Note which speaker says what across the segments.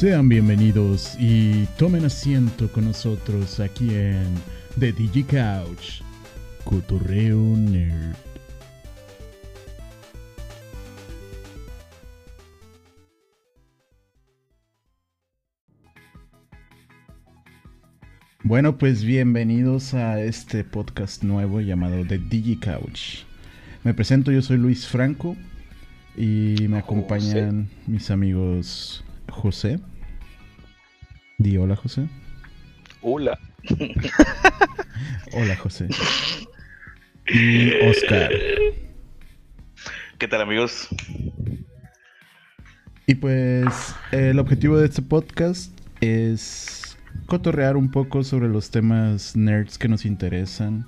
Speaker 1: Sean bienvenidos y tomen asiento con nosotros aquí en The Digi Couch, Cotorreo Nerd. Bueno, pues bienvenidos a este podcast nuevo llamado The Digi Couch. Me presento, yo soy Luis Franco y me acompañan mis amigos José. Di hola, José.
Speaker 2: Hola.
Speaker 1: Hola, José. Y Oscar.
Speaker 2: ¿Qué tal, amigos?
Speaker 1: Y pues el objetivo de este podcast es cotorrear un poco sobre los temas nerds que nos interesan,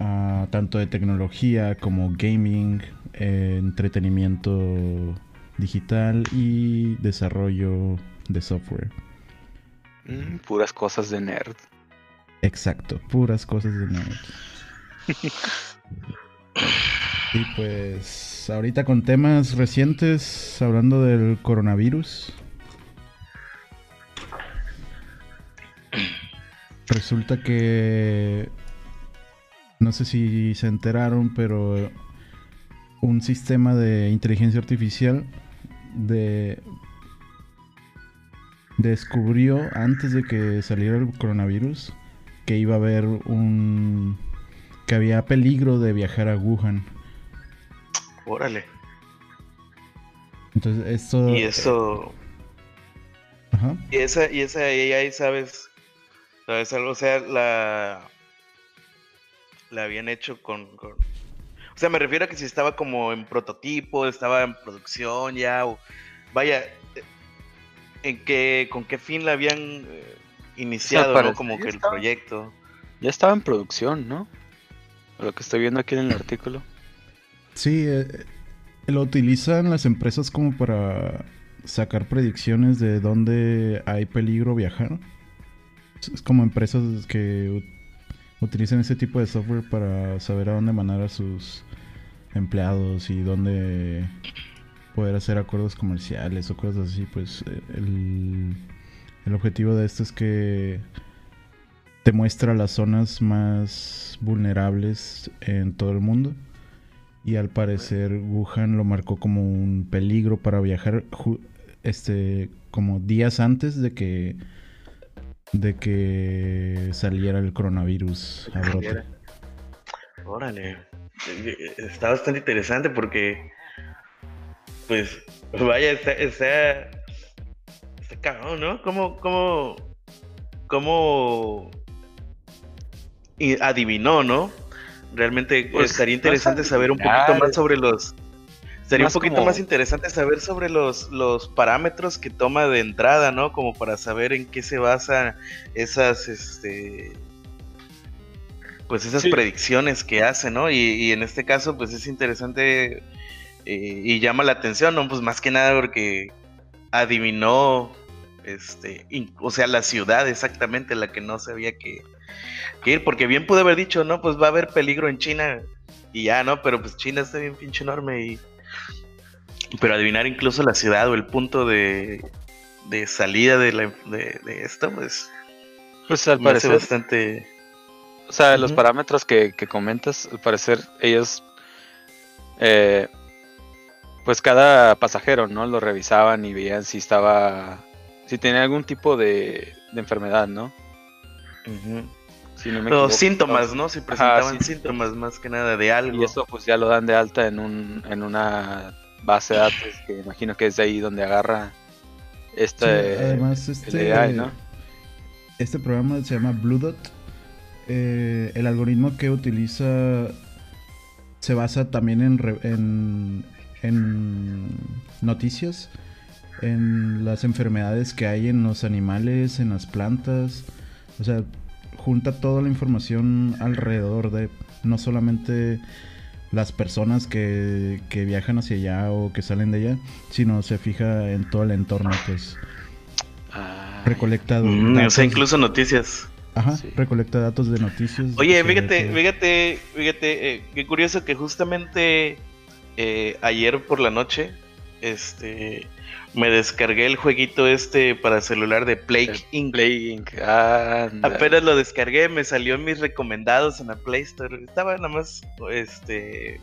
Speaker 1: ah, tanto de tecnología como gaming, eh, entretenimiento digital y desarrollo de software.
Speaker 2: Mm, puras cosas de nerd.
Speaker 1: Exacto, puras cosas de nerd. y pues ahorita con temas recientes, hablando del coronavirus. Resulta que... No sé si se enteraron, pero un sistema de inteligencia artificial de descubrió antes de que saliera el coronavirus que iba a haber un que había peligro de viajar a Wuhan.
Speaker 2: Órale.
Speaker 1: Entonces esto
Speaker 2: y eso
Speaker 1: Ajá.
Speaker 2: y esa y esa AI sabes sabes algo o sea la la habían hecho con, con o sea, me refiero a que si estaba como en prototipo, estaba en producción ya, o vaya, en qué, con qué fin la habían eh, iniciado, ¿no? Como que el
Speaker 3: estaba.
Speaker 2: proyecto.
Speaker 3: Ya estaba en producción, ¿no? Lo que estoy viendo aquí en el artículo.
Speaker 1: Sí, eh, lo utilizan las empresas como para sacar predicciones de dónde hay peligro viajar. Es- como empresas que utilizan ese tipo de software para saber a dónde mandar a sus empleados y dónde poder hacer acuerdos comerciales o cosas así. Pues eh, el, el objetivo de esto es que te muestra las zonas más vulnerables en todo el mundo. Y al parecer Wuhan lo marcó como un peligro para viajar este como días antes de que de que saliera el coronavirus a brote.
Speaker 2: Órale. Eh, Está bastante interesante porque, pues, vaya, está, está, está cabrón, ¿no? ¿Cómo, cómo, cómo adivinó, ¿no? Realmente
Speaker 3: Pues,
Speaker 2: estaría interesante saber un poquito más sobre los... Sería un poquito
Speaker 3: como-
Speaker 2: más interesante saber sobre los, los parámetros que toma de entrada, ¿no? Como para saber en qué se basan esas, este, pues esas
Speaker 3: Sí.
Speaker 2: predicciones que hace, ¿no? Y, y en este caso, pues es interesante eh, y llama la atención, ¿no? Pues más que nada porque adivinó, este, in- o sea, la ciudad exactamente la que no sabía que, que ir, porque bien pude haber dicho, no, pues va a haber peligro en China y ya, ¿no? Pero pues China está bien pinche enorme y... Pero adivinar incluso la ciudad o el punto de, de salida de, la, de, de esto, pues
Speaker 3: Pues al parecer,
Speaker 2: bastante...
Speaker 3: o sea, los parámetros que, que comentas, al parecer ellos, eh, pues cada pasajero, ¿no? Lo revisaban y veían si estaba, si tenía algún tipo de, de enfermedad, ¿no? Si no me
Speaker 2: Los
Speaker 3: equivoco.
Speaker 2: síntomas, ¿no? Si presentaban
Speaker 3: sí.
Speaker 2: síntomas más que nada de algo.
Speaker 3: Y eso pues ya lo dan de alta en un, en una base de datos que imagino que es de ahí donde agarra
Speaker 1: Sí,
Speaker 3: este
Speaker 1: además este
Speaker 3: AI, ¿no?
Speaker 1: este programa se llama Blue Dot. Eh, el algoritmo que utiliza se basa también en, re- en, en noticias, en las enfermedades que hay en los animales, en las plantas. O sea, junta toda la información alrededor de no solamente las personas que, que viajan hacia allá o que salen de allá, sino se fija en todo el entorno, pues
Speaker 3: Ah,
Speaker 1: recolecta
Speaker 2: Mm, o sea, incluso noticias.
Speaker 1: Ajá,
Speaker 3: Sí.
Speaker 1: recolecta datos de noticias.
Speaker 2: Oye, fíjate, fíjate, fíjate, eh, qué curioso que justamente eh, ayer por la noche este, me descargué el jueguito este para celular de Plague Inc.
Speaker 3: Plague Inc.
Speaker 2: Apenas lo descargué, me salió en mis recomendados en la Play Store. Estaba nada más, este,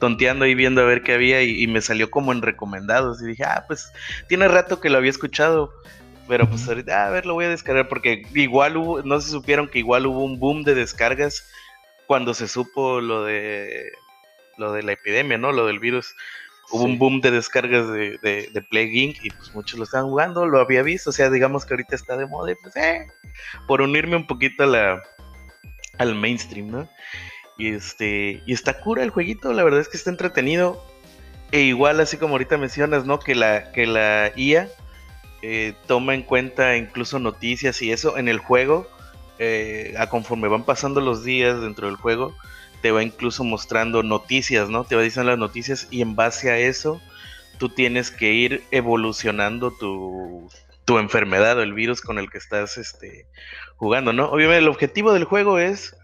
Speaker 2: tonteando ahí viendo a ver qué había y, y me salió como en recomendados. Y dije, ah, pues tiene rato que lo había escuchado. Pero pues ahorita, a ver, lo voy a descargar porque igual hubo, no se supieron que igual hubo un boom de descargas cuando se supo lo de lo de la epidemia, ¿no? Lo del virus. Hubo
Speaker 3: Sí.
Speaker 2: un boom de descargas de, de, de Plague Inc. y pues muchos lo estaban jugando, lo había visto, o sea, digamos que ahorita está de moda y pues, eh, por unirme un poquito a la, al mainstream, ¿no? Y este, y está cura el jueguito, la verdad es que está entretenido. E igual, así como ahorita mencionas, ¿no? Que la, que la IA eh, toma en cuenta incluso noticias y eso en el juego, eh, a conforme van pasando los días dentro del juego, te va incluso mostrando noticias, ¿no? Te va diciendo las noticias y en base a eso tú tienes que ir evolucionando tu, tu enfermedad o el virus con el que estás este, jugando, ¿no? Obviamente el objetivo del juego es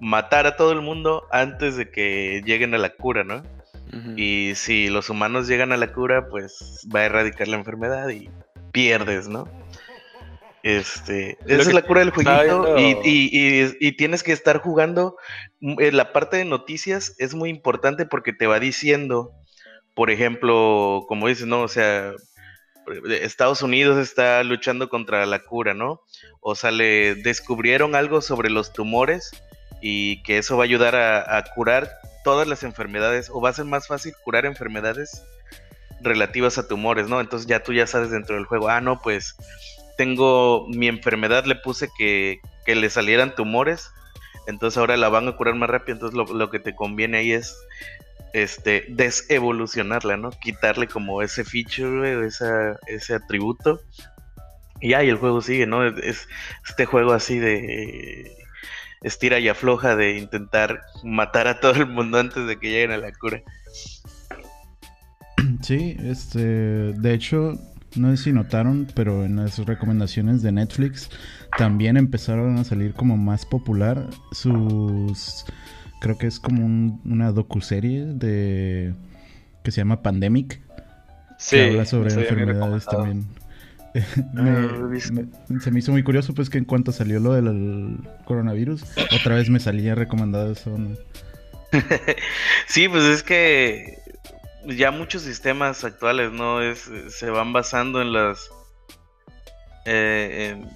Speaker 2: matar a todo el mundo antes de que lleguen a la cura, ¿no? Y si los humanos llegan a la cura, pues va a erradicar la enfermedad y pierdes, ¿no? Este, esa es la cura del jueguito y, y- y- y tienes que estar jugando. mm, eh, La parte de noticias es muy importante porque te va diciendo, por ejemplo, como dices, ¿no? O sea, eh, Estados Unidos está luchando contra la cura, ¿no? O sale, descubrieron algo sobre los tumores y que eso va a ayudar a, a curar todas las enfermedades o va a ser más fácil curar enfermedades relativas a tumores, ¿no? Entonces ya tú ya sabes dentro del juego, ah, no, pues tengo mi enfermedad, le puse que, que le salieran tumores, entonces ahora la van a curar más rápido, entonces lo, lo que te conviene ahí es este desevolucionarla, ¿no? Quitarle como ese feature, esa, ese atributo. Y ahí el juego sigue, ¿no? Es, es este juego así de estira y afloja de intentar matar a todo el mundo antes de que lleguen a la cura.
Speaker 1: Sí, este, de hecho, no sé si notaron, pero en las recomendaciones de Netflix también empezaron a salir como más popular sus, creo que es como un- una docuserie de que se llama Pandemic,
Speaker 3: Sí,
Speaker 1: que habla sobre enfermedades también. Me- se me hizo muy curioso pues que en cuanto salió lo del coronavirus, otra vez me salía recomendado eso. ¿no?
Speaker 2: Sí, pues es que ya muchos sistemas actuales, ¿no? Es, se van basando en las. eh, en,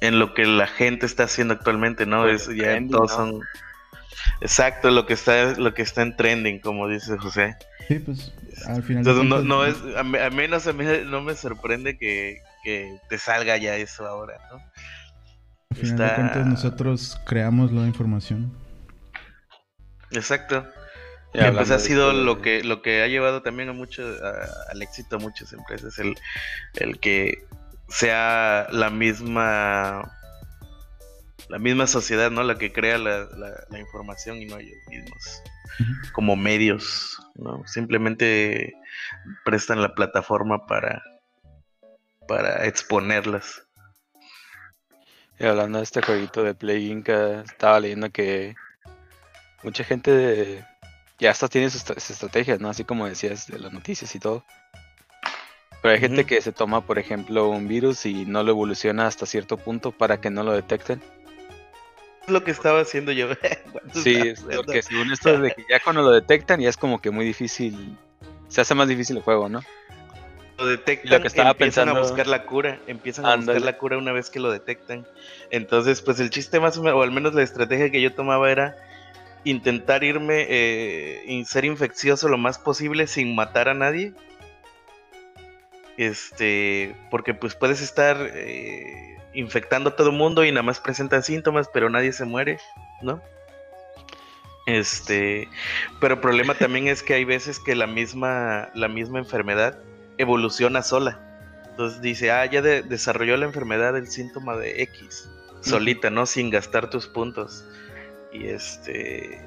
Speaker 2: en lo que la gente está haciendo actualmente, ¿no?
Speaker 3: Pues,
Speaker 2: Es, ya
Speaker 3: trending,
Speaker 2: todos
Speaker 3: ¿no?
Speaker 2: son. Exacto, lo que está, lo que está en trending, como dice José.
Speaker 1: Sí, pues al final.
Speaker 2: Entonces no, no es, a, me- a menos a mí no me sorprende que, que te salga ya eso ahora, ¿no?
Speaker 1: Al final de cuentas nosotros creamos la información.
Speaker 2: Exacto. Que, pues ha sido
Speaker 3: de-
Speaker 2: lo que lo que ha llevado también a mucho a- al éxito a muchas empresas el, el que sea la misma la misma sociedad no la que crea la, la- la información y no ellos mismos como medios no simplemente prestan la plataforma para para exponerlas.
Speaker 3: Y hablando de este jueguito de Play Inc, eh, estaba leyendo que mucha gente de- ya hasta tiene sus, estra- sus estrategias, ¿no? Así como decías de las noticias y todo. Pero hay gente que se toma, por ejemplo, un virus y no lo evoluciona hasta cierto punto para que no lo detecten.
Speaker 2: es lo que estaba haciendo yo
Speaker 3: Sí, es porque según esto de que ya cuando lo detectan ya es como que muy difícil, se hace más difícil el juego, ¿no?
Speaker 2: lo detectan,
Speaker 3: Lo que estaba
Speaker 2: empiezan
Speaker 3: pensando-
Speaker 2: a buscar la cura, empiezan a buscar la cura una vez que lo detectan. Entonces, pues el chiste más o menos, o al menos la estrategia que yo tomaba era intentar irme eh, y ser infeccioso lo más posible sin matar a nadie. Este, porque pues puedes estar eh, infectando a todo el mundo y nada más presentan síntomas, pero nadie se muere, ¿no? Este, pero el problema también es que hay veces que la misma, la misma enfermedad evoluciona sola. Entonces dice, ah, ya de- desarrolló la enfermedad el síntoma de X, solita, ¿no? Sin gastar tus puntos. Y este.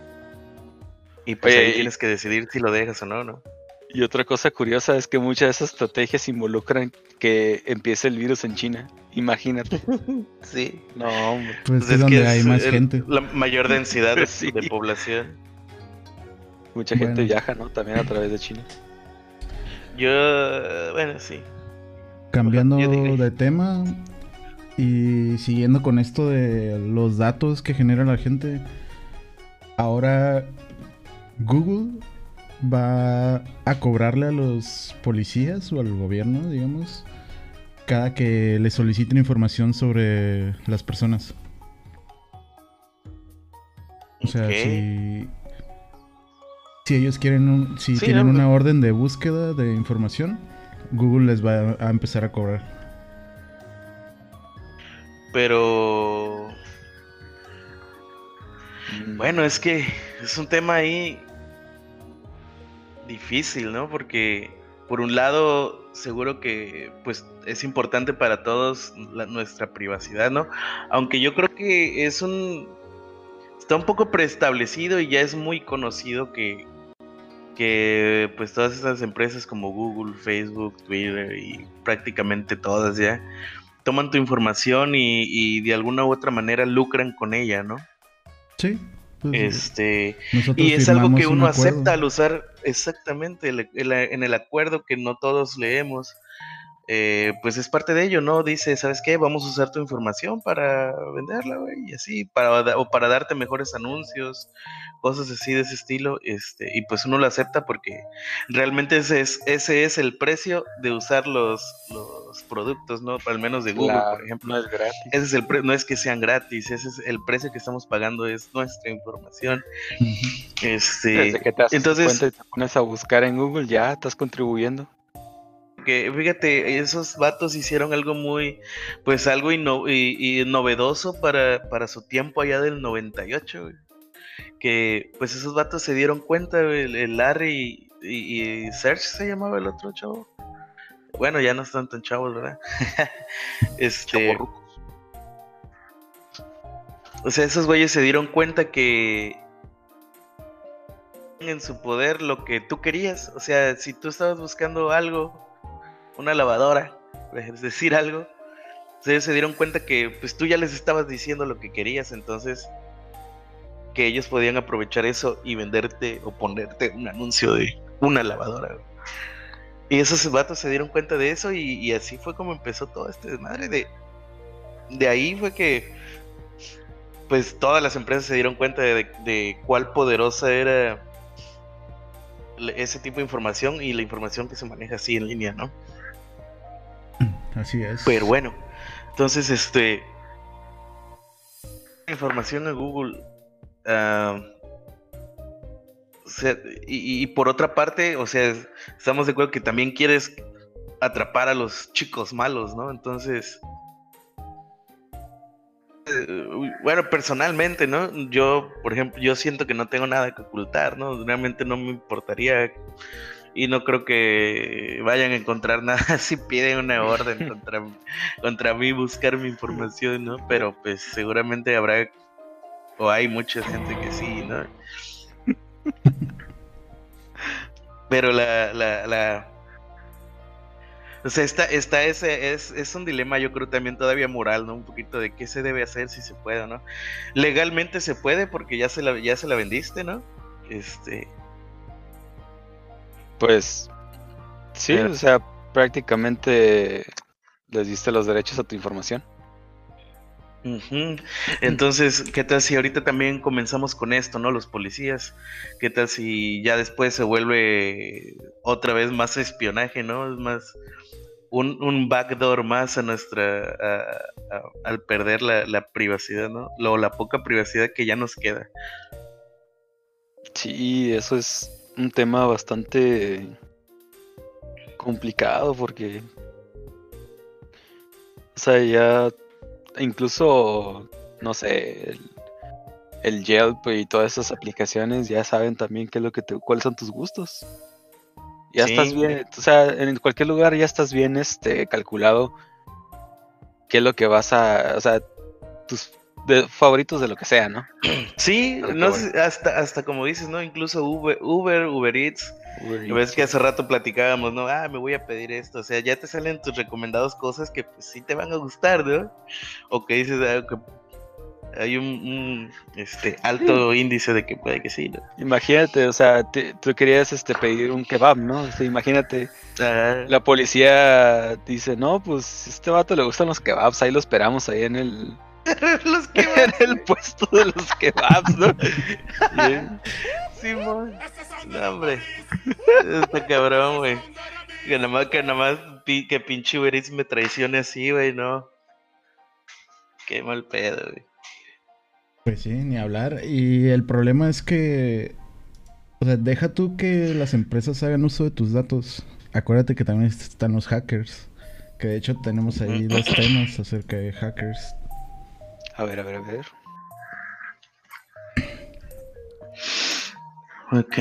Speaker 2: Y pues
Speaker 3: Oye,
Speaker 2: ahí
Speaker 3: y-
Speaker 2: tienes que decidir si lo dejas o no, ¿no?
Speaker 3: Y otra cosa curiosa es que muchas de esas estrategias involucran que empiece el virus en China. Imagínate.
Speaker 2: Sí.
Speaker 3: No, hombre.
Speaker 1: Pues
Speaker 2: Pues
Speaker 1: es donde hay
Speaker 2: es
Speaker 1: más
Speaker 2: el-
Speaker 1: gente.
Speaker 2: La mayor densidad de,
Speaker 3: Sí.
Speaker 2: de población.
Speaker 3: Mucha gente viaja, ¿no? También a través de China.
Speaker 2: Yo, bueno, sí.
Speaker 1: Cambiando de tema y siguiendo con esto de los datos que genera la gente, ahora Google va a cobrarle a los policías o al gobierno, digamos, cada que le soliciten información sobre las personas. O sea, si, si ellos quieren, si tienen una orden de búsqueda de información, Google les va a empezar a cobrar.
Speaker 2: Pero bueno, es que es un tema ahí difícil, ¿no? Porque por un lado, seguro que pues es importante para todos nuestra privacidad, ¿no? Aunque yo creo que es un está un poco preestablecido y ya es muy conocido que que pues todas esas empresas como Google, Facebook, Twitter y prácticamente todas ya toman tu información y, y de alguna u otra manera lucran con ella, ¿no?
Speaker 1: Sí.
Speaker 2: Pues, este y es algo que uno acepta al usar exactamente en el acuerdo que no todos leemos eh, pues es parte de ello, ¿no? Dice, ¿sabes qué? Vamos a usar tu información para venderla, güey, y así, para, o para darte mejores anuncios, cosas así de ese estilo, este, y pues uno lo acepta porque realmente ese es, ese es el precio de usar los, los productos, ¿no? Al menos de Google, por ejemplo.
Speaker 3: No es gratis.
Speaker 2: Ese es el no es que sean gratis, ese es el precio que estamos pagando, es nuestra información. Este, entonces,
Speaker 3: te pones a buscar en Google, ya estás contribuyendo
Speaker 2: fíjate, esos vatos hicieron algo muy, pues algo y, novedoso para, para su tiempo allá del 98, Que pues esos vatos se dieron cuenta, el, Larry y, Serge se llamaba el otro chavo. Bueno, ya no están tan chavos, ¿verdad? este. O sea, esos güeyes se dieron cuenta que en su poder lo que tú querías. O sea, si tú estabas buscando algo una lavadora, es decir algo, ellos se dieron cuenta que pues tú ya les estabas diciendo lo que querías, entonces que ellos podían aprovechar eso y venderte o ponerte un anuncio de una lavadora. Y esos vatos se dieron cuenta de eso y, así fue como empezó todo este desmadre. De, de ahí fue que pues todas las empresas se dieron cuenta de, de cuál poderosa era ese tipo de información y la información que se maneja así en línea, ¿no?
Speaker 1: Así es.
Speaker 2: Pero bueno, entonces, este. Información de Google. Ah, y, por otra parte, o sea, estamos de acuerdo que también quieres atrapar a los chicos malos, ¿no? Entonces. Eh, bueno, personalmente, ¿no? Yo, por ejemplo, yo siento que no tengo nada que ocultar, ¿no? Realmente no me importaría y no creo que vayan a encontrar nada si piden una orden contra, contra mí, buscar mi información, ¿no? Pero pues seguramente habrá o hay mucha gente que sí, ¿no? Pero la, la, la, o sea, está, está ese, es, es un dilema, yo creo también todavía moral, ¿no? Un poquito de qué se debe hacer si se puede no. Legalmente se puede porque ya se la, ya se la vendiste, ¿no? Este,
Speaker 3: pues sí, o sea, prácticamente les diste los derechos a tu información.
Speaker 2: Entonces, ¿qué tal si ahorita también comenzamos con esto, ¿no? Los policías, ¿qué tal si ya después se vuelve otra vez más espionaje, ¿no? Es más un, un backdoor más a nuestra, al perder la, la, privacidad, ¿no? Lo, la poca privacidad que ya nos queda.
Speaker 3: Sí, eso es un tema bastante complicado porque, o sea, ya incluso, no sé, el, el Yelp y todas esas aplicaciones ya saben también qué es lo que te, cuáles son tus gustos. Ya estás bien, o sea, en cualquier lugar ya estás bien este calculado qué es lo que vas a, o sea, tus de favoritos de lo que sea, ¿no?
Speaker 2: Sí, no hasta, hasta como dices, ¿no? Incluso Uber, Uber, Uber Eats. ves que hace rato platicábamos, ¿no? Ah, me voy a pedir esto. O sea, ya te salen tus recomendados cosas que pues, sí te van a gustar, ¿no? O que dices, ah, hay un, este alto índice de que puede que sí. ¿no?
Speaker 3: Imagínate, o sea, tú querías este pedir un kebab, ¿no? O imagínate, la policía dice, no, pues este vato le gustan los kebabs, ahí lo esperamos ahí en el
Speaker 2: los en
Speaker 3: el puesto de los kebabs, ¿no?
Speaker 2: Simón. no, hombre. Está cabrón, güey. Que nada más, que nada más que pinche Uberis me traicione así, güey, no. Qué mal pedo, güey.
Speaker 1: Pues sí, ni hablar. Y el problema es que. O sea, deja tú que las empresas hagan uso de tus datos. Acuérdate que también están los hackers. Que de hecho tenemos ahí dos temas acerca de hackers.
Speaker 3: A ver, a ver, a ver.
Speaker 2: Ok.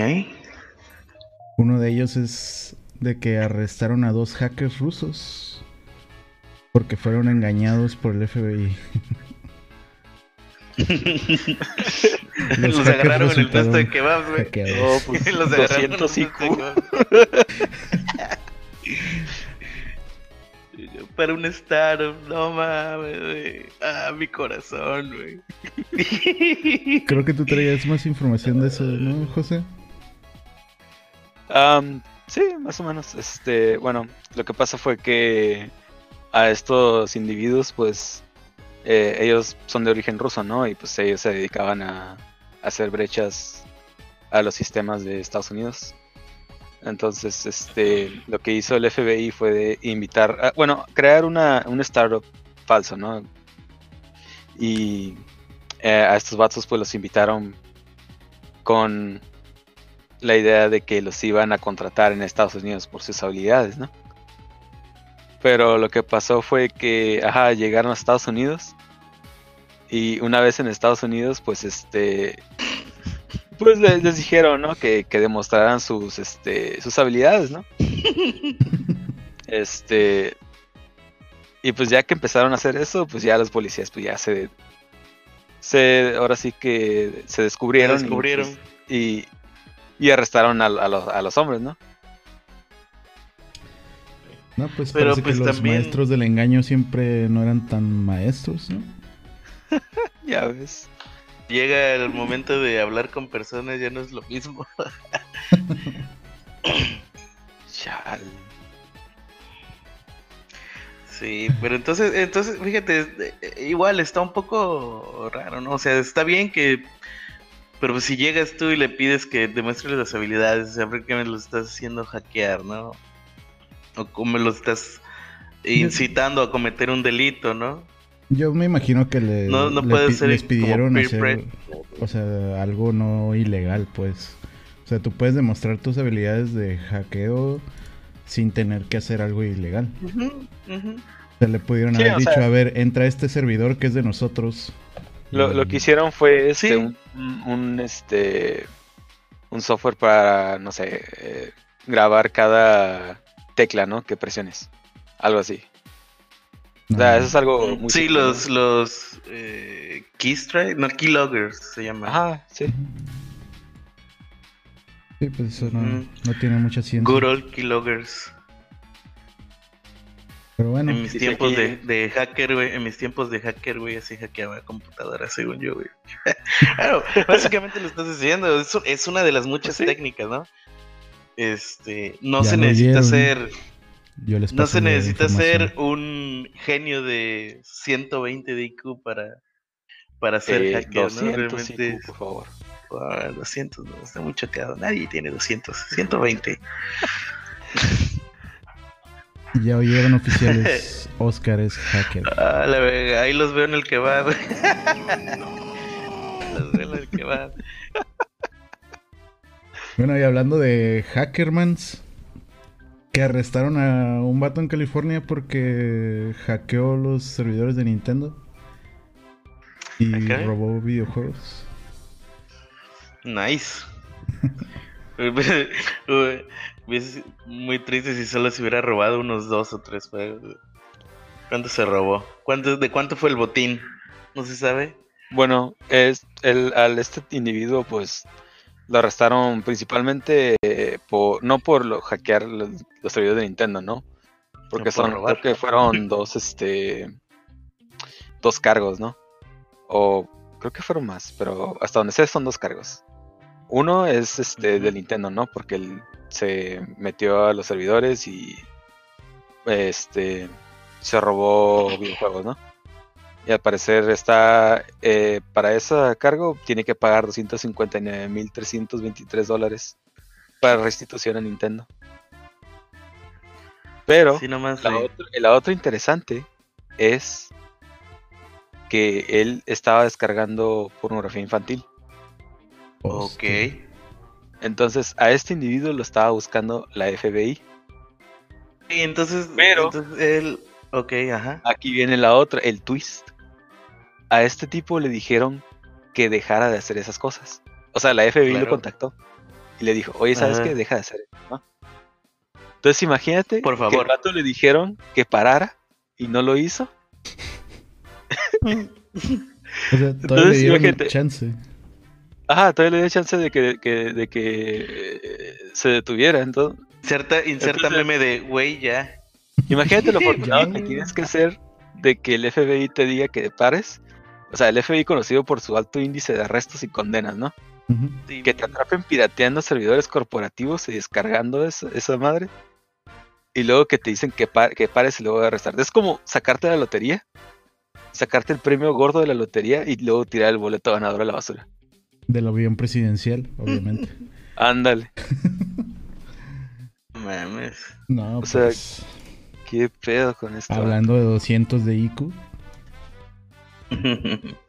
Speaker 1: Uno de ellos es de que arrestaron a dos hackers rusos porque fueron engañados por el FBI.
Speaker 2: los, agarraron en el puesto de kebabs, güey.
Speaker 3: Oh, pues, los agarraron 200 IQ.
Speaker 2: Para un startup, no mames, güey. Ah, mi corazón, güey.
Speaker 1: Creo que tú traías más información de eso, ¿no, José?
Speaker 3: Um, sí, más o menos. Este, bueno, lo que pasa fue que a estos individuos, pues, eh, ellos son de origen ruso, ¿no? Y pues ellos se dedicaban a, hacer brechas a los sistemas de Estados Unidos. Entonces, este, lo que hizo el FBI fue de invitar, bueno, crear una, un startup falso, ¿no? Y eh, a estos vatos pues los invitaron con la idea de que los iban a contratar en Estados Unidos por sus habilidades, ¿no? Pero lo que pasó fue que, ajá, llegaron a Estados Unidos y una vez en Estados Unidos, pues este, pues les, dijeron, ¿no? Que, que, demostraran sus, este, sus habilidades, ¿no? este, y pues ya que empezaron a hacer eso, pues ya los policías, pues ya se, se, ahora sí que se descubrieron,
Speaker 2: descubrieron.
Speaker 3: Y, y, arrestaron a, los, a los hombres, ¿no?
Speaker 1: No, pues Pero parece pues que los maestros del engaño siempre no eran tan maestros, ¿no?
Speaker 3: ya ves.
Speaker 2: Llega el momento de hablar con personas, ya no es lo mismo.
Speaker 3: Chal.
Speaker 2: Sí, pero entonces, entonces, fíjate, igual está un poco raro, ¿no? O sea, está bien que, pero si llegas tú y le pides que demuestre las habilidades, siempre que me lo estás haciendo hackear, ¿no? O como me lo estás incitando a cometer un delito, ¿no?
Speaker 1: Yo me imagino que le,
Speaker 2: no, puede ser
Speaker 1: les pidieron hacer, o sea, algo no ilegal, pues. O sea, tú puedes demostrar tus habilidades de hackeo sin tener que hacer algo ilegal. O sea, le pudieron haber dicho, a ver, entra a este servidor que es de nosotros.
Speaker 3: Lo, lo que hicieron fue este, un, este, un software para, no sé, eh, grabar cada tecla, ¿no? Que presiones. Algo así. O sea, eso es algo
Speaker 2: muy... Sí, los, los eh, no, keyloggers se llama.
Speaker 3: Ajá, sí.
Speaker 1: Sí, pues eso no, no tiene mucha ciencia.
Speaker 2: Good old keyloggers.
Speaker 1: Pero bueno.
Speaker 2: En mis tiempos de, de, hacker, güey, en mis tiempos de hacker, güey, así hackeaba computadoras, según yo, güey. claro, básicamente lo estás diciendo, es, es una de las muchas técnicas, ¿no? Este, no se necesita ser no se necesita ser un genio de 120 de IQ para, para ser eh, hacker, ¿no?
Speaker 3: Realmente, por favor.
Speaker 2: 200, no, está muy choqueado. Nadie tiene 200, 120.
Speaker 1: ya oyeron oficiales, Oscar es hacker.
Speaker 2: Ah, ahí los veo en el que va. los veo en el que va.
Speaker 1: Bueno, y hablando de hackermans, que arrestaron a un vato en California porque hackeó los servidores de Nintendo y robó videojuegos.
Speaker 2: Nice. muy triste si solo se hubiera robado unos dos o tres juegos. ¿Cuánto se robó? ¿Cuánto, ¿De cuánto fue el botín? ¿No se sabe?
Speaker 3: Bueno, es el, al este individuo pues lo arrestaron principalmente eh, por, no por lo, hackear los, servidores de Nintendo, ¿no? Porque son, que fueron dos, este, dos cargos, ¿no? O creo que fueron más, pero hasta donde sé son dos cargos. Uno es este de Nintendo, ¿no? Porque él se metió a los servidores y este se robó videojuegos, ¿no? Y al parecer está eh, para ese cargo tiene que pagar 259.323 dólares para restitución a Nintendo. Pero la, otra, interesante es que él estaba descargando pornografía infantil.
Speaker 2: Ok.
Speaker 3: Entonces a este individuo lo estaba buscando la FBI.
Speaker 2: Y entonces, pero él, ok, ajá.
Speaker 3: Aquí viene la otra, el twist. A este tipo le dijeron que dejara de hacer esas cosas. O sea, la FBI lo contactó y le dijo, oye, ¿sabes qué? Deja de hacer eso, Entonces imagínate
Speaker 2: Por favor.
Speaker 3: que el rato le dijeron que parara y no lo hizo.
Speaker 1: o sea, todavía le dieron chance.
Speaker 3: Ajá, todavía le dio chance de que, de que se detuviera. Entonces,
Speaker 2: inserta, inserta meme de, güey, ya.
Speaker 3: Imagínate lo afortunado que tienes que ser de que el FBI te diga que pares. O sea, el FBI conocido por su alto índice de arrestos y condenas, ¿no? Que te atrapen pirateando servidores corporativos y descargando esa, madre. Y luego que te dicen que, que pares y luego a arrestar. Es como sacarte la lotería, sacarte el premio gordo de la lotería y luego tirar el boleto ganador a la basura.
Speaker 1: Del avión presidencial, obviamente.
Speaker 3: Ándale.
Speaker 2: Mames.
Speaker 1: No, o sea, pues,
Speaker 3: ¿qué pedo con esto?
Speaker 1: Hablando de 200 de IQ.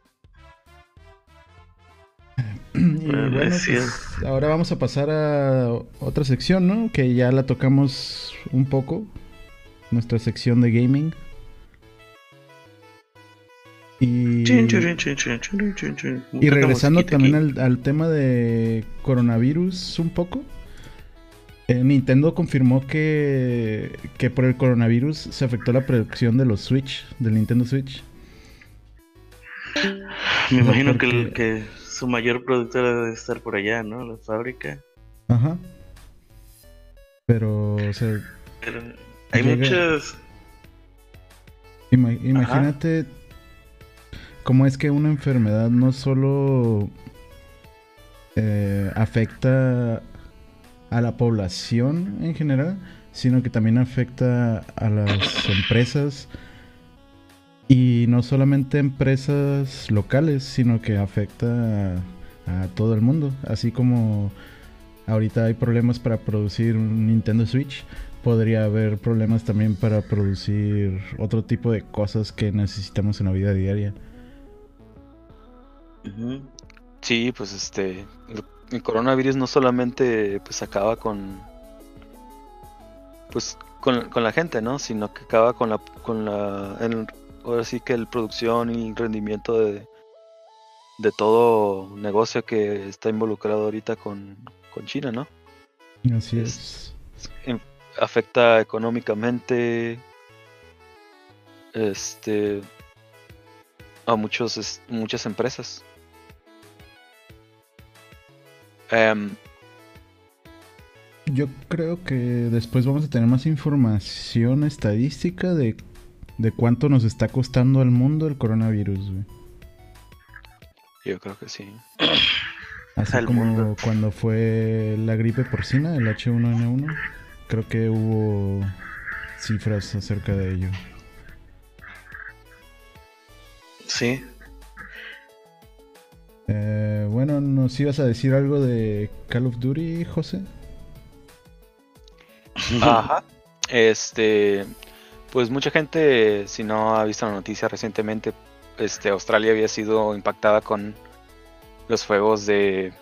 Speaker 1: y bueno, pues, ahora vamos a pasar a otra sección, ¿no? Que ya la tocamos un poco. Nuestra sección de gaming. Y, y regresando también al, tema de coronavirus un poco. Eh, Nintendo confirmó que, que por el coronavirus se afectó la producción de los Switch, del Nintendo Switch.
Speaker 2: Me imagino que, que su mayor productora debe estar por allá, ¿no? La fábrica.
Speaker 1: Ajá. Pero, o sea.
Speaker 2: Pero hay muchas.
Speaker 1: imagínate cómo es que una enfermedad no solo eh, afecta a la población en general, sino que también afecta a las empresas y no solamente empresas locales, sino que afecta a, todo el mundo. Así como ahorita hay problemas para producir un Nintendo Switch, podría haber problemas también para producir otro tipo de cosas que necesitamos en la vida diaria.
Speaker 3: Sí, pues este, el coronavirus no solamente pues acaba con, pues con, la gente, ¿no? Sino que acaba con la, con la, ahora sí que el producción y el rendimiento de, de todo negocio que está involucrado ahorita con, China, ¿no?
Speaker 1: Así es.
Speaker 3: afecta económicamente este a muchos muchas empresas. Em,
Speaker 1: Yo creo que después vamos a tener más información estadística de de cuánto nos está costando al mundo el coronavirus, güey.
Speaker 3: Yo creo que sí.
Speaker 1: Así como cuando fue la gripe porcina, el H1N1, creo que hubo cifras acerca de ello.
Speaker 2: Sí.
Speaker 1: Eh, bueno, ¿nos ibas a decir algo de Call of Duty, José?
Speaker 3: Ajá. Este, pues mucha gente, si no ha visto la noticia recientemente, este, Australia había sido impactada con los fuegos de...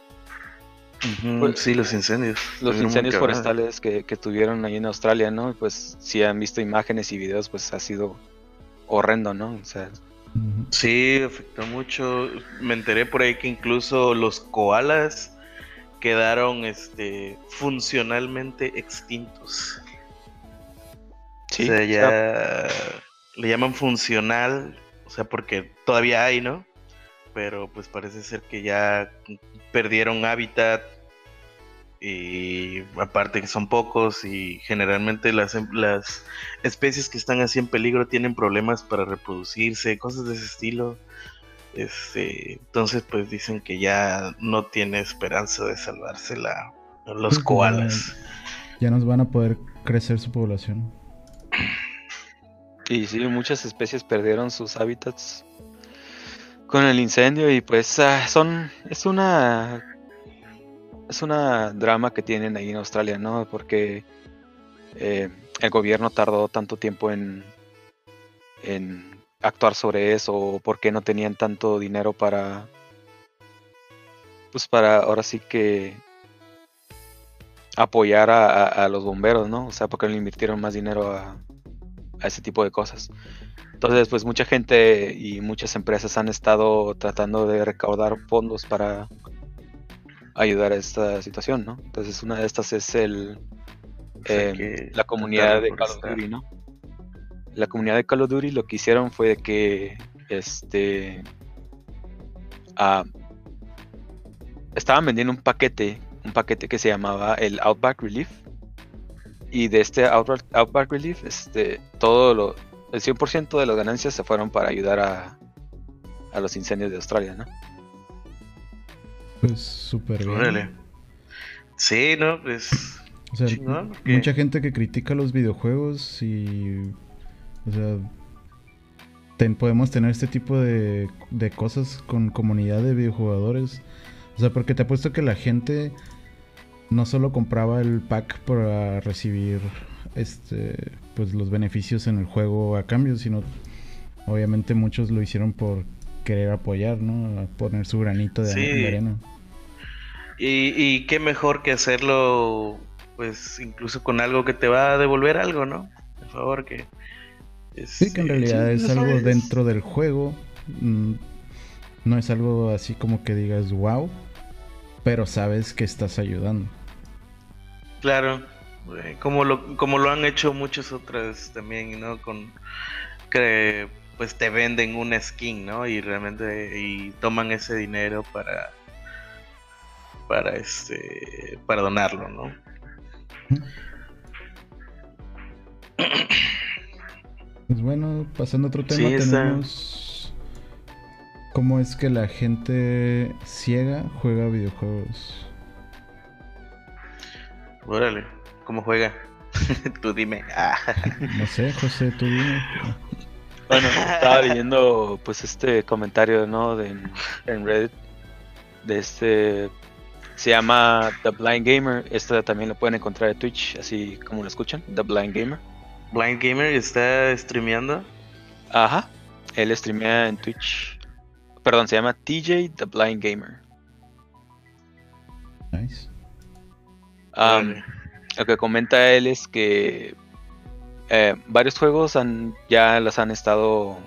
Speaker 2: Pues, sí, los incendios.
Speaker 3: Los incendios forestales que, tuvieron ahí en Australia, ¿no? Pues si han visto imágenes y videos, pues ha sido horrendo, ¿no? O sea...
Speaker 2: Sí, afectó mucho. Me enteré por ahí que incluso los koalas quedaron este, funcionalmente extintos. Sí, o sea, ya le llaman funcional, o sea, porque todavía hay, ¿no? Pero pues parece ser que ya perdieron hábitat y aparte que son pocos y generalmente las, em, las especies que están así en peligro tienen problemas para reproducirse, cosas de ese estilo. Este, entonces pues dicen que ya no tiene esperanza de salvarse la, los
Speaker 1: Pues,
Speaker 2: koalas.
Speaker 1: Ya nos van a poder crecer su población.
Speaker 3: Y sí, muchas especies perdieron sus hábitats con el incendio y pues ah, son es una es una drama que tienen ahí en Australia, ¿no? Porque eh, el gobierno tardó tanto tiempo en en actuar sobre eso o porque no tenían tanto dinero para pues para ahora sí que apoyar a, los bomberos, ¿no? O sea, porque le invirtieron más dinero a, a ese tipo de cosas. Entonces, pues mucha gente y muchas empresas han estado tratando de recaudar fondos para ayudar a esta situación, ¿no? Entonces, una de estas es el
Speaker 2: O sea,
Speaker 3: eh,
Speaker 2: que
Speaker 3: la comunidad de Call of Duty, ¿no? La comunidad de Call of Duty lo que hicieron fue de que este ah, estaban vendiendo un paquete, un paquete que se llamaba el Outback Relief. Y de este Outback, Outback Relief, este, todo lo, el 100% de las ganancias se fueron para ayudar a, a los incendios de Australia, ¿no?
Speaker 1: Pues súper bien.
Speaker 2: Órale. Sí, no, pues.
Speaker 1: O sea, mucha gente que critica los videojuegos y. O sea. ten- podemos tener este tipo de, de cosas con comunidad de videojugadores. O sea, porque te apuesto que la gente no solo compraba el pack para recibir este pues los beneficios en el juego a cambio, sino obviamente muchos lo hicieron por querer apoyar, ¿no? A poner su granito de,
Speaker 2: Sí.
Speaker 1: de arena.
Speaker 2: Y, y qué mejor que hacerlo, pues incluso con algo que te va a devolver algo, ¿no? Por favor, que. es-
Speaker 1: Sí, que en realidad
Speaker 2: sí,
Speaker 1: es algo
Speaker 2: sabes.
Speaker 1: dentro del juego. mm, No es algo así como que digas wow, pero sabes que estás ayudando.
Speaker 2: Claro, eh, como lo, como lo han hecho muchas otras también, ¿no? Con que pues te venden una skin, ¿no? Y realmente y toman ese dinero para para este para donarlo, ¿no?
Speaker 1: Pues bueno, pasando a otro tema,
Speaker 2: Sí,
Speaker 1: tenemos cómo es que la gente ciega juega videojuegos.
Speaker 2: Órale, ¿cómo juega? Tú dime. Ah.
Speaker 1: No sé, José, tú dime.
Speaker 3: Bueno, estaba leyendo pues este comentario, ¿no? De, en, en Reddit. De este. Se llama The Blind Gamer. Este también lo pueden encontrar en Twitch, así como lo escuchan. The Blind Gamer.
Speaker 2: Blind Gamer está streameando.
Speaker 3: Ajá. Él streamea en Twitch. Perdón, se llama TJ The Blind Gamer.
Speaker 1: Nice.
Speaker 3: Lo que comenta él es que eh, varios juegos han, ya los han estado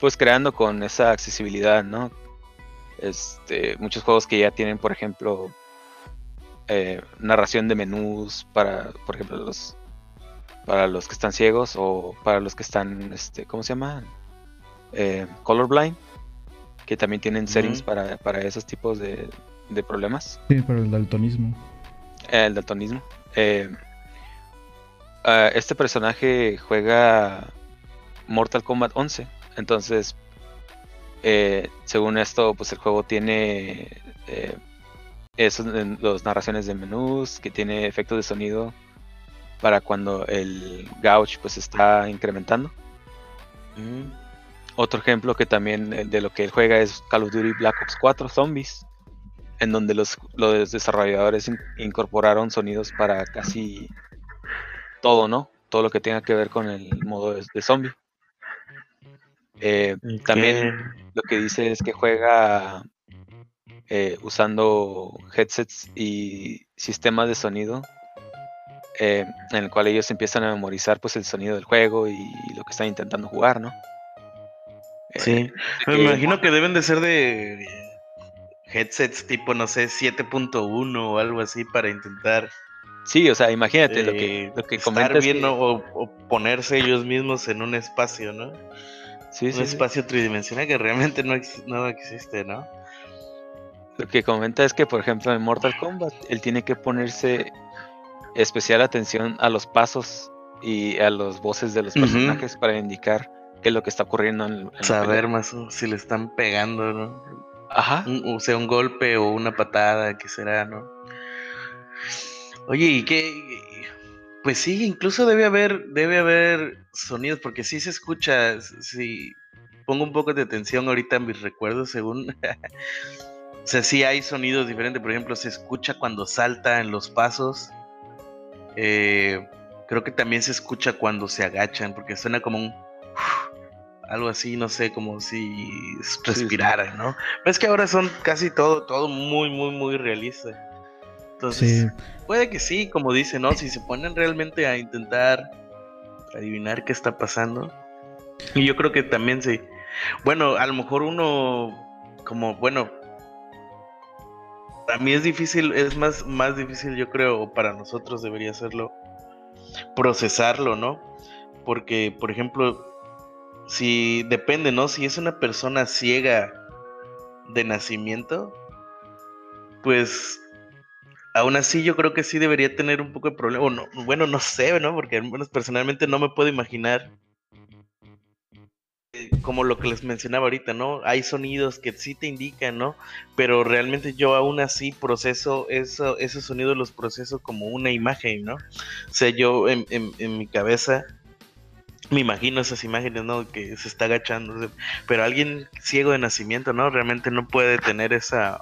Speaker 3: pues creando con esa accesibilidad, ¿no? Este, muchos juegos que ya tienen, por ejemplo, eh, narración de menús para, por ejemplo, los para los que están ciegos o para los que están, este, ¿cómo se llama? Eh, colorblind, que también tienen settings para, para esos tipos de, de problemas
Speaker 1: Sí, para el daltonismo.
Speaker 3: el daltonismo. Eh, ah, este personaje juega Mortal Kombat 11. Entonces, eh, según esto, pues el juego tiene eh, esos, los narraciones de menús, que tiene efectos de sonido para cuando el gouge pues está incrementando.
Speaker 2: Mm.
Speaker 3: Otro ejemplo que también eh, de lo que él juega es Call of Duty Black Ops 4 Zombies, en donde los, los desarrolladores in- incorporaron sonidos para casi todo, ¿no? Todo lo que tenga que ver con el modo de, de zombie. Eh, también lo que dice es que juega eh, usando headsets y sistemas de sonido eh, en el cual ellos empiezan a memorizar pues el sonido del juego y lo que están intentando jugar, ¿no? Eh,
Speaker 2: Sí.
Speaker 3: de
Speaker 2: Me imagino que deben de ser de headsets tipo, no sé, 7.1 o algo así para intentar
Speaker 3: Sí, o sea, imagínate lo que,
Speaker 2: eh,
Speaker 3: lo que
Speaker 2: estar
Speaker 3: comentas.
Speaker 2: bien
Speaker 3: que-
Speaker 2: ¿no? o, o ponerse ellos mismos en un espacio, ¿no?
Speaker 3: sí,
Speaker 2: un
Speaker 3: sí, sí.
Speaker 2: espacio tridimensional que realmente no, ex- no existe, ¿no?
Speaker 3: Lo que comenta es que, por ejemplo, en Mortal Kombat, él tiene que ponerse especial atención a los pasos y a los voces de los personajes para indicar qué es lo que está ocurriendo en,
Speaker 2: Saber más si le están pegando, ¿no?
Speaker 3: Ajá.
Speaker 2: o sea, un golpe o una patada, ¿qué será, no? Oye, ¿y qué? Pues sí, incluso debe haber, debe haber sonidos, porque sí se escucha, si pongo un poco de atención ahorita en mis recuerdos, según... o sea, sí hay sonidos diferentes, por ejemplo, se escucha cuando salta en los pasos. Eh, creo que también se escucha cuando se agachan, porque suena como un... algo así, no sé, como si respirara, ¿no? Pero es que ahora son casi todo, todo muy, muy, muy realista. Entonces, puede que sí, como dice, ¿no? Si se ponen realmente a intentar adivinar qué está pasando. Y yo creo que también sí. Bueno, a lo mejor uno, como, bueno, a mí es difícil, es más, más difícil, yo creo, para nosotros debería serlo, procesarlo, ¿no? Porque, por ejemplo, si depende, ¿no? Si es una persona ciega de nacimiento, pues aún así yo creo que sí debería tener un poco de problema. no, bueno, no sé, ¿no? Porque menos personalmente no me puedo imaginar eh, como lo que les mencionaba ahorita, ¿no? Hay sonidos que sí te indican, ¿no? Pero realmente yo aún así proceso eso, esos sonidos los proceso como una imagen, ¿no? O sea, yo en, en mi cabeza me imagino esas imágenes, ¿no? Que se está agachando. Pero alguien ciego de nacimiento, ¿no? Realmente no puede tener esa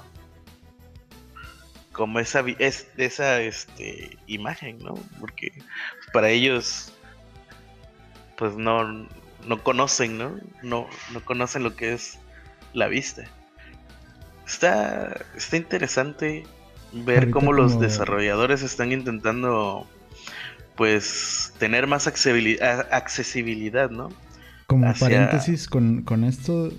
Speaker 2: como esa, es, esa este, imagen, ¿no? Porque para ellos, pues no, no conocen, ¿no? ¿no? No conocen lo que es la vista. Está, está interesante ver cómo los desarrolladores están intentando, pues, tener más accesibilidad, ¿no?
Speaker 1: Como paréntesis con, con esto,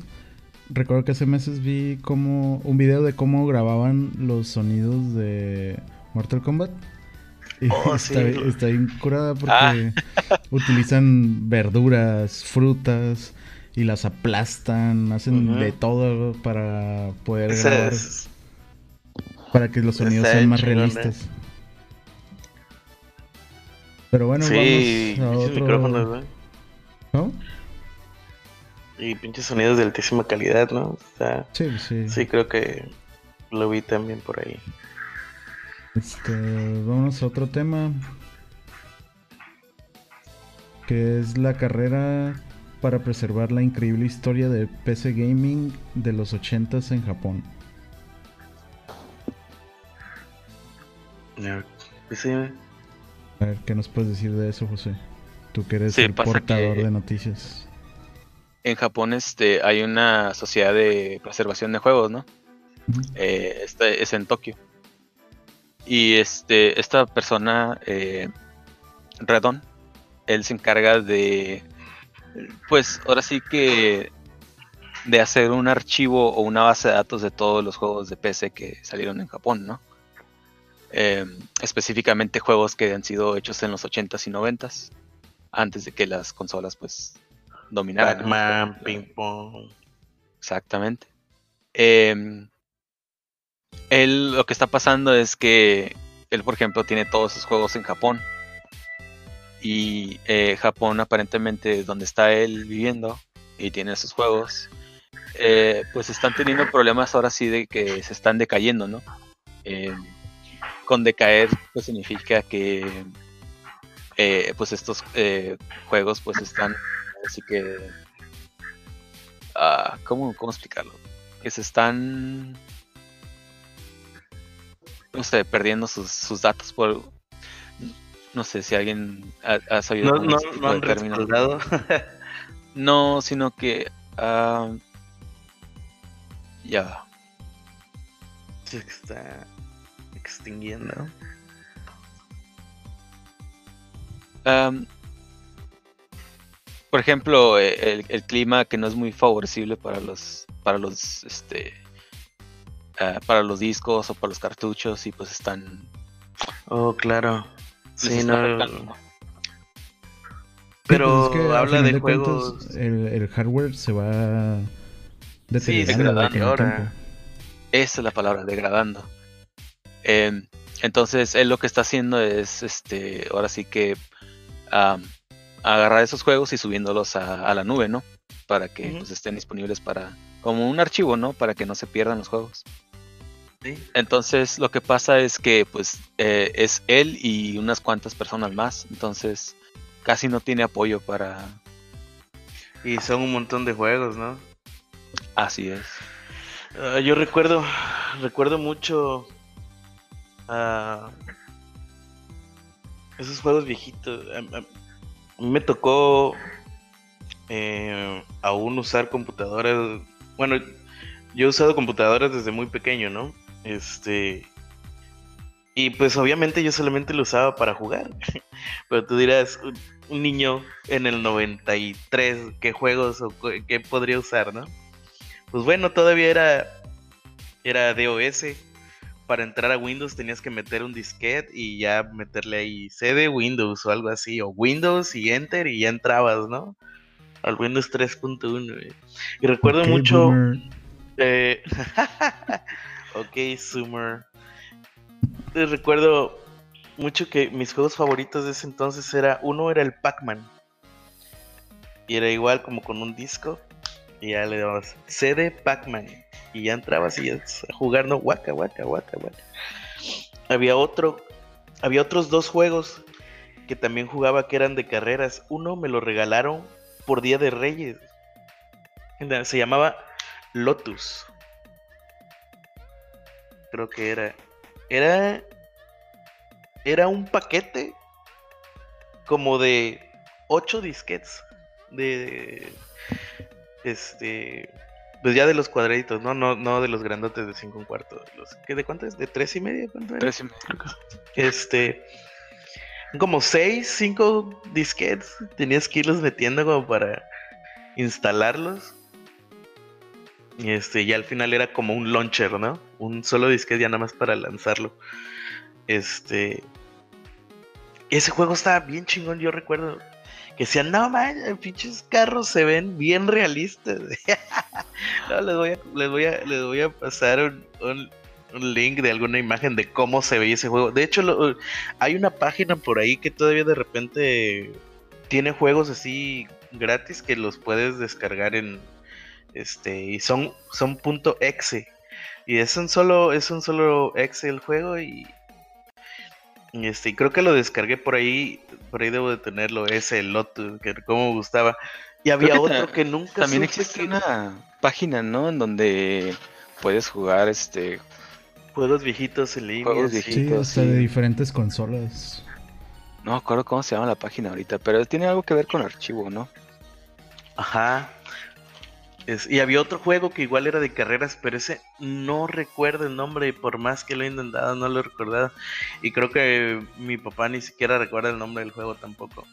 Speaker 1: recuerdo que hace meses vi como un video de cómo grababan los sonidos de Mortal Kombat. Y oh, está, está, bien curada porque ah. utilizan verduras, frutas y las aplastan, hacen de todo para poder grabar. Para que los sonidos sean más realistas. Pero bueno, vamos a otro...
Speaker 2: ¿No? Y pinches sonidos de altísima calidad, ¿no? sí, sí. Sí, creo que lo vi también por ahí.
Speaker 1: Este, vamos a otro tema. Que es la carrera para preservar la increíble historia de PC Gaming de los 80s en Japón. A ver, ¿qué nos puedes decir de eso, José? Tú que eres el portador de noticias
Speaker 3: en Japón este, hay una sociedad de preservación de juegos, ¿no? Eh, este es en Tokio. Y este, esta persona, eh, Redon, él se encarga de, pues ahora sí que, de hacer un archivo o una base de datos de todos los juegos de PC que salieron en Japón, ¿no? Em, específicamente juegos que han sido hechos en los 80s y 90s, antes de que las consolas pues dominar.
Speaker 2: Batman, ping pong.
Speaker 3: Exactamente. Em, él lo que está pasando es que él, por ejemplo, tiene todos sus juegos en Japón. Y eh, Japón, aparentemente, donde está él viviendo y tiene sus juegos, eh, pues están teniendo problemas ahora sí de que se están decayendo, ¿no? Em, con decaer, pues significa que eh, pues estos juegos pues están Así que. Uh, ¿cómo, ¿Cómo explicarlo? Que se están. No sé, perdiendo sus, sus datos por. No sé si alguien ha, sabido.
Speaker 2: No, no, no han
Speaker 3: no, sino que. Uh, ya.
Speaker 2: Se está extinguiendo.
Speaker 3: Um, por ejemplo, eh, el, clima que no es muy favorecible para los, para los, este, ah, para los discos o para los cartuchos y pues están.
Speaker 2: Oh, claro. Sí, no. Pero pues habla de, juegos.
Speaker 1: el, hardware se va
Speaker 3: deteriorando. Sí, ahora. Esa es la palabra, degradando. Em, entonces, él lo que está haciendo es, este, ahora sí que agarrar esos juegos y subiéndolos a, la nube, ¿no? Para que pues, estén disponibles para, como un archivo, ¿no? Para que no se pierdan los juegos. Sí. Entonces lo que pasa es que pues eh, es él y unas cuantas personas más, entonces casi no tiene apoyo para...
Speaker 2: Y son un montón de juegos, ¿no?
Speaker 3: Así es.
Speaker 2: Ah, yo recuerdo, recuerdo mucho a esos juegos viejitos. Me tocó eh, aún usar computadoras. Bueno, yo he usado computadoras desde muy pequeño, ¿no? Este. Y pues obviamente yo solamente lo usaba para jugar. Pero tú dirás, un niño en el 93, ¿qué juegos o qué podría usar, no? Pues bueno, todavía era, era DOS. Para entrar a Windows tenías que meter un disquete y ya meterle ahí CD Windows o algo así, o Windows y Enter y ya entrabas, ¿no? Al Windows 3.1. Y recuerdo mucho... Eh, ok, Summer. Recuerdo mucho que mis juegos favoritos de ese entonces era, uno era el Pac-Man. Y era igual como con un disco. Y ya le dabas CD Pac-Man. Y ya entrabas y a jugar, no, waka, waka, waka, waka. Había otro, había otros dos juegos que también jugaba que eran de carreras. Uno me lo regalaron por Día de Reyes. Se llamaba Lotus. Creo que era. Era. Era un paquete como de 8 disquets. De. Este. Pues ya de los cuadraditos, ¿no? No, no de los grandotes de 5 un cuarto. Los, ¿qué, ¿De cuánto es? ¿De 3 y medio? ¿Cuánto
Speaker 3: 3 y medio.
Speaker 2: Este. Como 6, 5 disquets. Tenías que irlos metiendo como para instalarlos. Y este, ya al final era como un launcher, ¿no? Un solo disquete ya nada más para lanzarlo. Este. Ese juego estaba bien chingón, yo recuerdo. Que decían, no man, pinches carros se ven bien realistas. no, les voy a, les voy a, les voy a pasar un, un, link de alguna imagen de cómo se veía ese juego. De hecho, hay una página por ahí que todavía de repente tiene juegos así gratis que los puedes descargar en, este, y son, son punto .exe. Y es un solo, es un solo exe el juego y, este, creo que lo descargué por ahí, por ahí debo de tenerlo, ese el Lotus, que como gustaba. Y había otro que nunca
Speaker 3: También existe una página, ¿no? En donde puedes jugar este
Speaker 2: juegos viejitos en línea.
Speaker 1: Juegos viejitos. Sí, de diferentes consolas.
Speaker 3: No me acuerdo cómo se llama la página ahorita, pero tiene algo que ver con archivo, ¿no?
Speaker 2: Ajá y había otro juego que igual era de carreras, pero ese no recuerdo el nombre y por más que lo he intentado no lo he recordado. Y creo que mi papá ni siquiera recuerda el nombre del juego tampoco.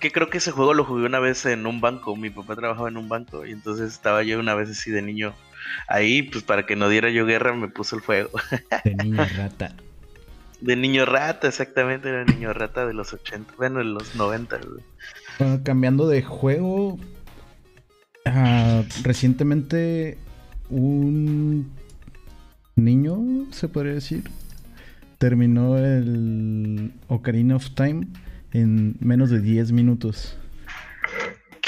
Speaker 2: Que creo que ese juego lo jugué una vez en un banco. Mi papá trabajaba en un banco y entonces estaba yo una vez así de niño ahí, pues para que no diera yo guerra me puso el juego.
Speaker 1: De niño rata.
Speaker 2: De niño rata, exactamente, era niño rata de los 80, bueno, de los 90.
Speaker 1: cambiando de juego, Ah, recientemente un niño, se podría decir, terminó el Ocarina of Time en menos de 10 minutos.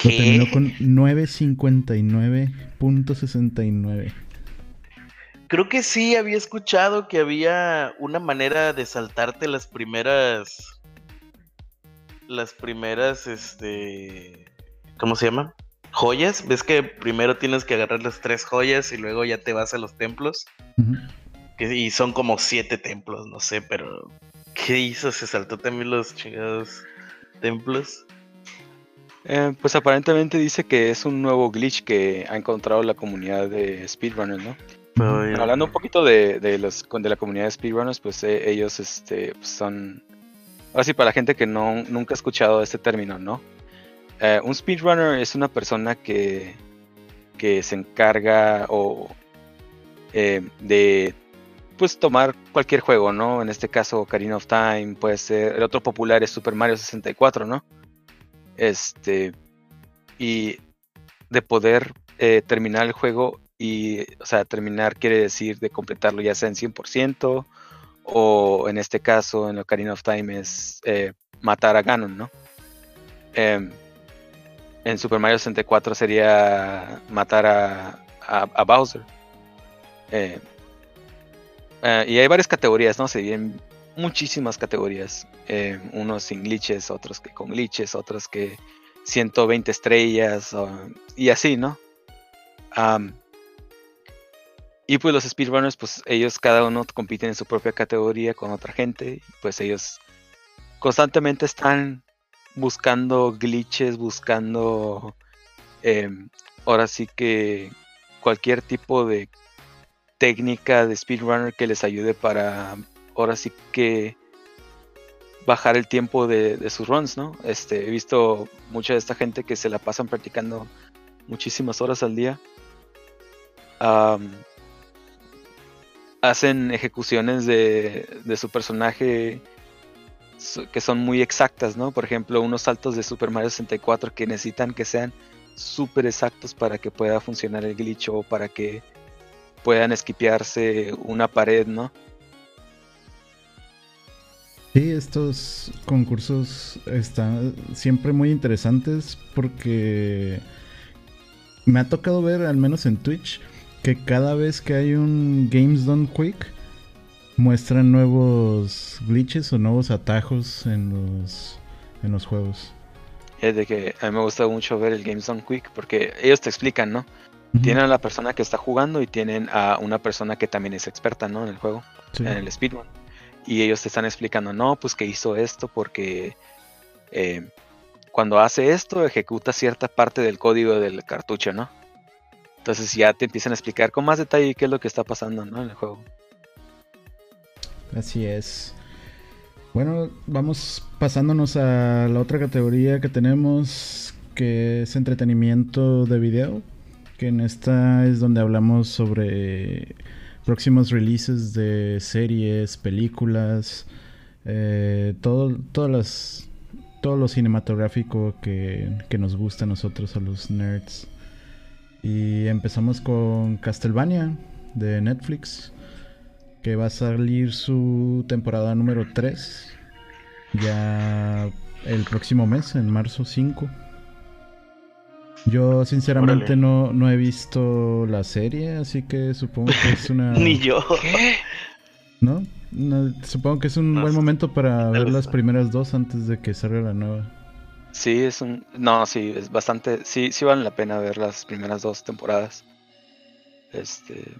Speaker 1: Lo terminó con 959.69.
Speaker 2: Creo que sí, había escuchado que había una manera de saltarte las primeras. Las primeras, este. ¿Cómo se llama? Joyas. Ves que primero tienes que agarrar las tres joyas y luego ya te vas a los templos. y son como siete templos, no sé, pero ¿qué hizo? ¿Se saltó también los chingados templos?
Speaker 3: Eh, pues aparentemente dice que es un nuevo glitch que ha encontrado la comunidad de speedrunners, ¿no? hablando un poquito de, los, de la comunidad de speedrunners, pues eh, ellos este, pues, son... Ahora sí, para la gente que no, nunca ha escuchado este término, ¿no? Eh, un speedrunner es una persona que, que se encarga o eh, de pues tomar cualquier juego, ¿no? En este caso Ocarina of Time, puede ser, el otro popular es Super Mario 64, ¿no? Este, y de poder eh, terminar el juego y, o sea, terminar quiere decir de completarlo ya sea en 100% o en este caso en Ocarina of Time es matar a Ganon, ¿no? em, en Super Mario 64 sería matar a, Bowser. Eh, eh, y hay varias categorías, ¿no? Se dividen muchísimas categorías. Eh, unos sin glitches, otros que con glitches, otros que 120 estrellas y así, ¿no? y pues los speedrunners, pues ellos cada uno compiten en su propia categoría con otra gente. Pues ellos constantemente están buscando glitches, buscando em, ahora sí que cualquier tipo de técnica de speedrunner que les ayude para ahora sí que bajar el tiempo de, sus runs, ¿no? Este, he visto mucha de esta gente que se la pasan practicando muchísimas horas al día. hacen ejecuciones de, de, su personaje que son muy exactas, ¿no? Por ejemplo, unos saltos de Super Mario 64 que necesitan que sean súper exactos para que pueda funcionar el glitch o para que puedan esquipearse una pared, ¿no?
Speaker 1: Sí, estos concursos están siempre muy interesantes porque me ha tocado ver, al menos en Twitch, que cada vez que hay un Games Done Quick, muestran nuevos glitches o nuevos atajos en los, en los juegos.
Speaker 3: Es de que a mí me gusta mucho ver el Games Done Quick porque ellos te explican, ¿no? Tienen a la persona que está jugando y tienen a una persona que también es experta, ¿no? En el juego, en el speedrun y ellos te están explicando, no, pues que hizo esto porque eh, cuando hace esto ejecuta cierta parte del código del cartucho, ¿no? Entonces ya te empiezan a explicar con más detalle qué es lo que está pasando, ¿no? En el juego.
Speaker 1: Así es. Bueno, vamos pasándonos a la otra categoría que tenemos, que es entretenimiento de video, que en esta es donde hablamos sobre próximos releases de series, películas, eh, todo, todas las, todo lo cinematográfico que, que, nos gusta a nosotros, a los nerds. Y empezamos con Castlevania de Netflix, que va a salir su temporada número 3 ya el próximo mes, en marzo 5. Yo sinceramente no, no he visto la serie, así que supongo que es una...
Speaker 2: Ni yo.
Speaker 3: ¿Qué?
Speaker 1: ¿No? supongo que es un buen momento para ver las primeras dos antes de que salga la nueva.
Speaker 3: Sí, es un... No, sí, es bastante... Sí, sí vale la pena ver las primeras dos temporadas. Este...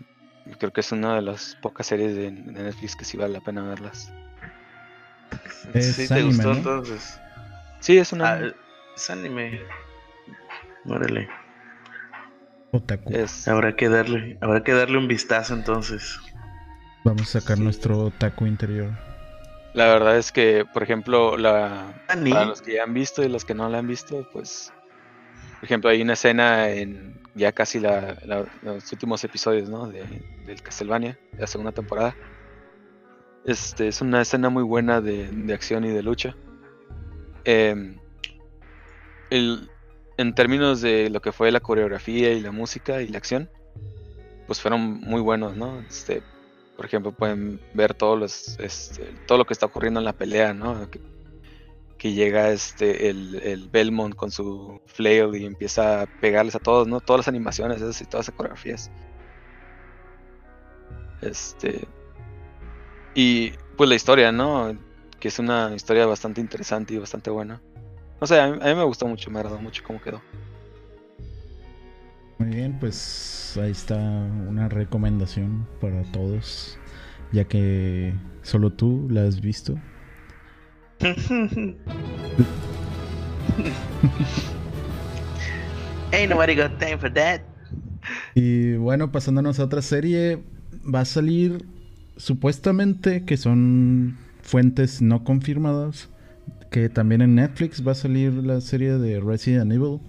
Speaker 3: Creo que es una de las pocas series de, Netflix que sí vale la pena verlas.
Speaker 2: sí, ¿te gustó entonces?
Speaker 3: Sí, es una...
Speaker 2: Ah, es anime. Órale.
Speaker 1: Otaku.
Speaker 2: Habrá que darle, habrá que darle un vistazo entonces.
Speaker 1: Vamos a sacar nuestro otaku interior.
Speaker 3: La verdad es que, por ejemplo, la, para los que ya han visto y los que no la han visto, pues, por ejemplo, hay una escena en ya casi los últimos episodios, ¿no? De, del Castlevania, de la segunda temporada. Este, es una escena muy buena de, de acción y de lucha. Eh, el, en términos de lo que fue la coreografía y la música y la acción, pues fueron muy buenos, ¿no? Este, por ejemplo, pueden ver todos los, este, todo lo que está ocurriendo en la pelea, ¿no? Que, llega este el, el, Belmont con su flail y empieza a pegarles a todos, ¿no? Todas las animaciones, y todas las coreografías. Este. Y pues la historia, ¿no? Que es una historia bastante interesante y bastante buena. No sé, a mí, me gustó mucho, me agradó mucho cómo quedó.
Speaker 1: Muy bien, pues ahí está una recomendación para todos, ya que solo tú la has visto.
Speaker 2: Ain't nobody got time for that.
Speaker 1: Y bueno, pasándonos a otra serie, va a salir supuestamente que son fuentes no confirmadas que también en Netflix va a salir la serie de Resident Evil.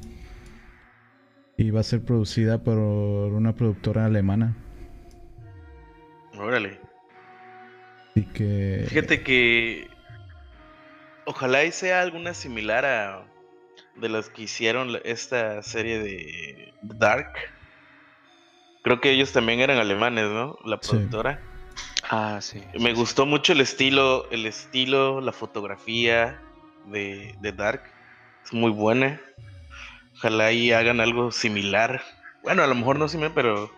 Speaker 1: Y va a ser producida por una productora alemana.
Speaker 2: Órale.
Speaker 1: Y que.
Speaker 2: Fíjate que. Ojalá y sea alguna similar a. De las que hicieron esta serie de Dark. Creo que ellos también eran alemanes, ¿no? La productora.
Speaker 3: Ah, sí.
Speaker 2: Me gustó mucho el estilo, el estilo, la fotografía, de, Dark. Es muy buena. Ojalá y hagan algo similar. Bueno, a lo mejor no similar, pero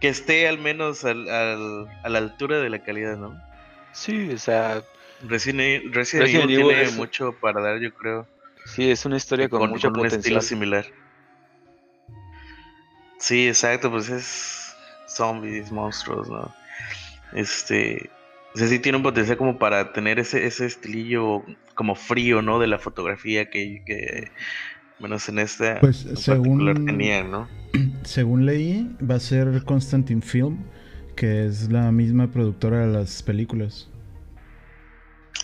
Speaker 2: que esté al menos al, al, a la altura de la calidad, ¿no?
Speaker 3: Sí, o sea.
Speaker 2: Resident, Resident, Resident Evil, tiene mucho para dar, yo creo.
Speaker 3: Sí, es una historia con, con mucho con un estilo
Speaker 2: similar. Sí, exacto, pues es zombies, monstruos, ¿no? Este, o sea, sí tiene un potencial como para tener ese, ese estilillo como frío, ¿no? De la fotografía que, que menos en esta
Speaker 1: pues, según, tenía, ¿no? Según leí, va a ser Constantine Film, que es la misma productora de las películas.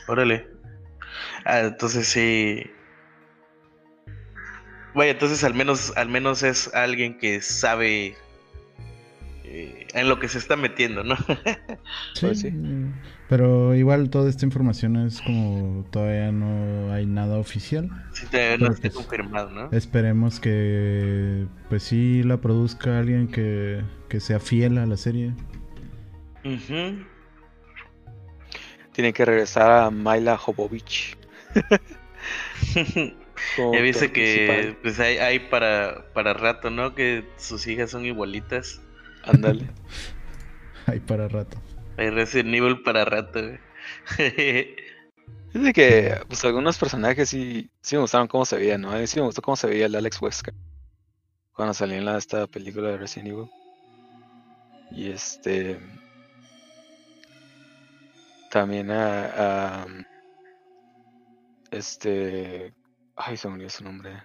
Speaker 2: Órale. Ah, entonces sí. Vaya, entonces al menos, al menos es alguien que sabe eh, en lo que se está metiendo, ¿no?
Speaker 1: Pues sí, Pero igual toda esta información es como todavía no hay nada oficial.
Speaker 2: Sí, todavía no está confirmado, ¿no?
Speaker 1: Esperemos que pues sí la produzca alguien que, que sea fiel a la serie.
Speaker 3: Tiene que regresar a Maila Jovovich.
Speaker 2: ya viste que pues hay, hay, para, para rato, ¿no? Que sus hijas son igualitas.
Speaker 3: Ándale.
Speaker 1: hay para rato.
Speaker 2: Hay Resident Evil para rato,
Speaker 3: Dice que pues algunos personajes sí, sí me gustaron cómo se veían, ¿no? A mí sí me gustó cómo se veía el Alex Wesker cuando salió en la, esta película de Resident Evil. Y este. También a, a. Este. Ay, se me olvidó su nombre.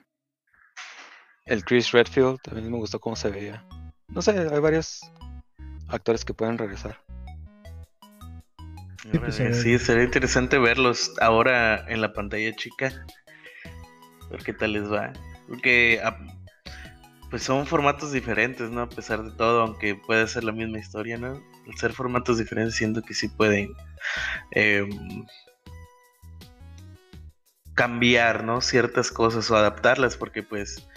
Speaker 3: El Chris Redfield también me gustó cómo se veía. No sé, hay varios actores que pueden regresar.
Speaker 2: Pues, sí, sería interesante verlos ahora en la pantalla chica. Ver qué tal les va. Porque ah, pues son formatos diferentes, ¿no? A pesar de todo, aunque puede ser la misma historia, ¿no? Al ser formatos diferentes, siento que sí pueden em, cambiar, ¿no? Ciertas cosas o adaptarlas, porque pues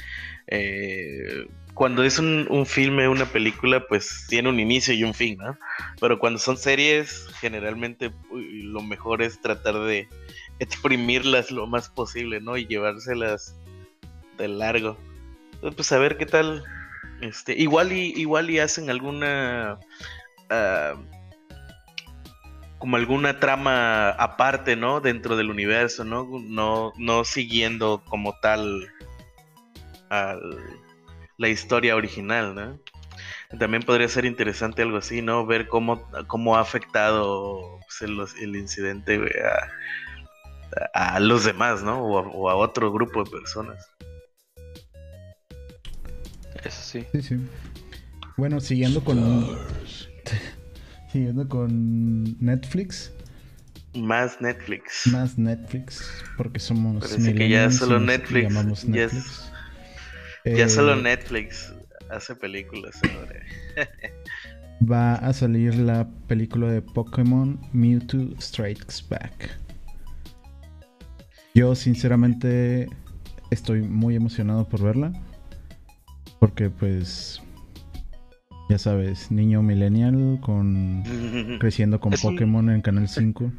Speaker 2: eh, cuando es un, un, filme, una película, pues tiene un inicio y un fin, ¿no? Pero cuando son series, generalmente lo mejor es tratar de exprimirlas lo más posible, ¿no? Y llevárselas de largo. Entonces, pues a ver qué tal. Este, igual y, igual y hacen alguna. Ah, como alguna trama aparte, ¿no? Dentro del universo, ¿no? No, no siguiendo como tal la historia original, ¿no? También podría ser interesante algo así, ¿no? Ver cómo, cómo ha afectado pues, el, incidente a, los demás, ¿no? O a, otro grupo de personas.
Speaker 3: Eso sí.
Speaker 1: Sí, sí. Bueno, siguiendo con. siguiendo con Netflix.
Speaker 2: Más Netflix.
Speaker 1: Más Netflix. Porque somos.
Speaker 2: Parece que ya solo Netflix. Netflix. Ya, solo eh, Netflix hace películas
Speaker 1: va a salir la película de Pokémon Mewtwo Strikes Back. Yo sinceramente estoy muy emocionado por verla. Porque pues ya sabes, niño millennial con creciendo con Pokémon en Canal 5.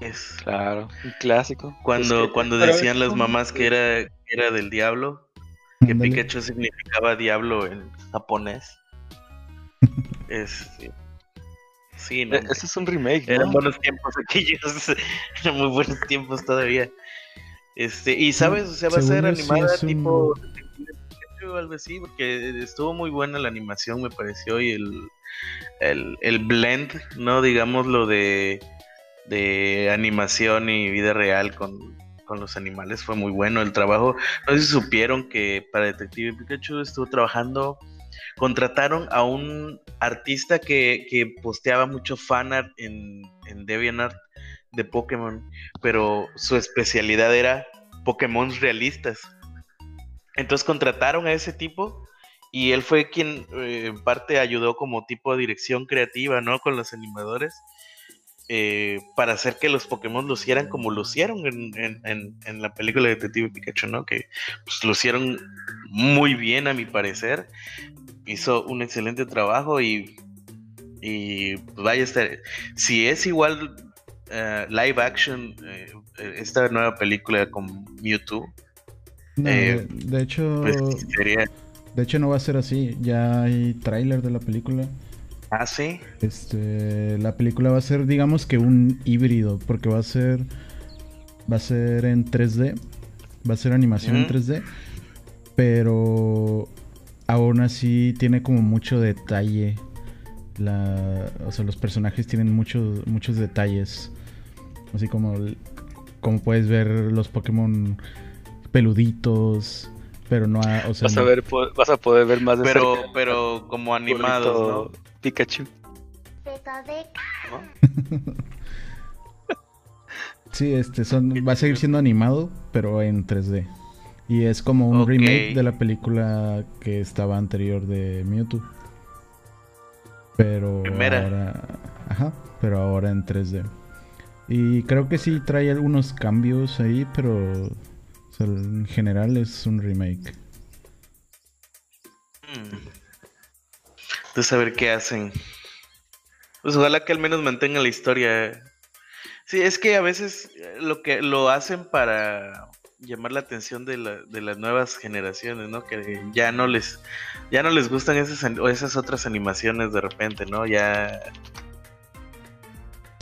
Speaker 2: Es
Speaker 3: claro, un clásico.
Speaker 2: Cuando, cuando decían las mamás que era, era del diablo, que Pikachu significaba diablo en japonés. Este, sí, no.
Speaker 3: E, ese es un remake.
Speaker 2: Eran buenos tiempos aquellos. Eran muy buenos tiempos todavía. Este, y sabes, o sea, va a ser animada tipo o algo así, porque estuvo muy buena la animación, me pareció, y el, el, el blend, ¿no? Digamos lo de, de animación y vida real con, con los animales fue muy bueno el trabajo. No sé si supieron que para Detective Pikachu estuvo trabajando, contrataron a un artista que, que posteaba mucho fanart en, en DeviantArt de Pokémon, pero su especialidad era Pokémon realistas. Entonces contrataron a ese tipo y él fue quien eh, en parte ayudó como tipo de dirección creativa, ¿no? Con los animadores. Eh, para hacer que los Pokémon lucieran como lucieron en, en, la película de Detective Pikachu, ¿no? Que pues, lucieron muy bien a mi parecer. Hizo un excelente trabajo y, y pues, vaya a estar. Si es igual eh, live action esta nueva película con Mewtwo.
Speaker 1: No,
Speaker 2: Eh,
Speaker 1: de, hecho,
Speaker 2: Pues sería.
Speaker 1: de hecho no va a ser así. Ya hay tráiler de la película.
Speaker 2: Ah, sí.
Speaker 1: Este, la película va a ser, digamos que un híbrido, porque va a ser, va a ser en 3D, va a ser animación en
Speaker 2: Ujú.
Speaker 1: 3D, pero aún así tiene como mucho detalle. La, o sea, los personajes tienen muchos, muchos detalles, así como, como puedes ver los Pokémon peluditos, pero no, ha- o sea,
Speaker 3: Vas a ver, vas a poder ver más de
Speaker 2: Pero,
Speaker 3: cerca
Speaker 2: pero como animados,
Speaker 3: burrito
Speaker 2: ¿no?
Speaker 3: Pikachu.
Speaker 1: Sí, este son, va a seguir siendo animado, pero en 3D. Y es como un remake de la película que estaba anterior de Mewtwo. Pero
Speaker 2: Primera.
Speaker 1: ahora. Ajá, pero ahora en 3D. Y creo que sí trae algunos cambios ahí, pero en general es un remake.
Speaker 2: Mm. Entonces a ver qué hacen. Pues ojalá que al menos mantengan la historia. Sí, es que a veces eh, lo que lo hacen para llamar la atención de, la- de las nuevas generaciones, ¿no? Que ya no les ya no les gustan esas esas otras animaciones de repente, ¿no? Ya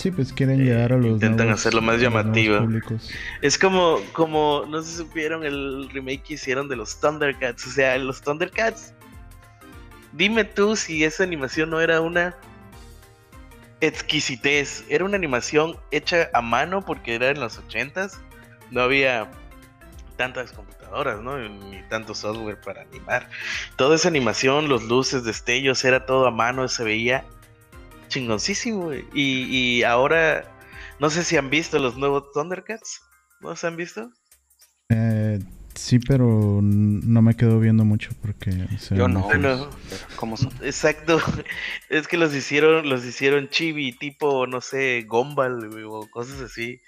Speaker 1: Sí, pues quieren
Speaker 2: Eh,
Speaker 1: llegar a los
Speaker 2: intentan
Speaker 1: nuevos-
Speaker 2: hacerlo más llamativo.
Speaker 1: públicos.
Speaker 2: es como como no se supieron el remake que hicieron de los Thundercats, o sea, los Thundercats. Dime tú si esa animación no era una exquisitez, era una animación hecha a mano porque era en los ochentas, no había tantas computadoras, ¿no? Ni tanto software para animar. Toda esa animación, los luces, destellos, era todo a mano, se veía chingoncísimo. güey. Y, y ahora, no sé si han visto los nuevos Thundercats, ¿no se han visto?
Speaker 1: Eh, sí, pero no me quedo viendo mucho porque...
Speaker 3: Yo no.
Speaker 1: muy feos.
Speaker 2: Bueno,
Speaker 3: ¿Cómo son?
Speaker 2: exacto. Es que los hicieron, los hicieron chibi, tipo, no sé, güey, o cosas así.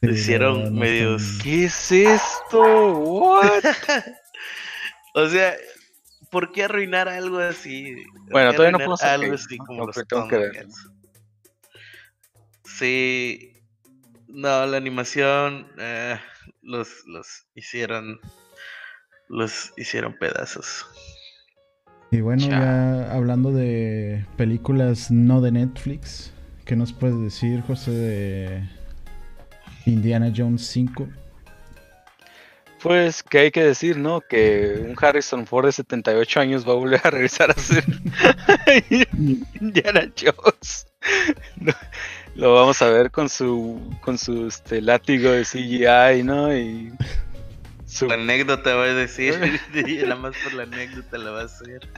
Speaker 1: Sí,
Speaker 2: hicieron
Speaker 1: no
Speaker 2: medios-
Speaker 3: ¿Qué es esto? What?
Speaker 2: O sea, ¿por qué arruinar algo así? ¿Por
Speaker 3: Bueno, todavía no puedo saber,
Speaker 2: algo así como los
Speaker 3: tengo que?
Speaker 2: Sí. No, la animación eh, los, los hicieron los hicieron pedazos.
Speaker 1: Y bueno,
Speaker 3: Chao.
Speaker 1: ya hablando de películas no de Netflix, ¿qué nos puedes decir, José, de Indiana Jones 5?
Speaker 3: Pues, ¿qué hay que decir, no? Que un Harrison Ford de 78 años va a volver a regresar a ser Indiana Jones. Lo vamos a ver con su con su este, látigo de CGI, ¿no? Y su...
Speaker 2: La anécdota va a decir, nada más por la anécdota la va a hacer.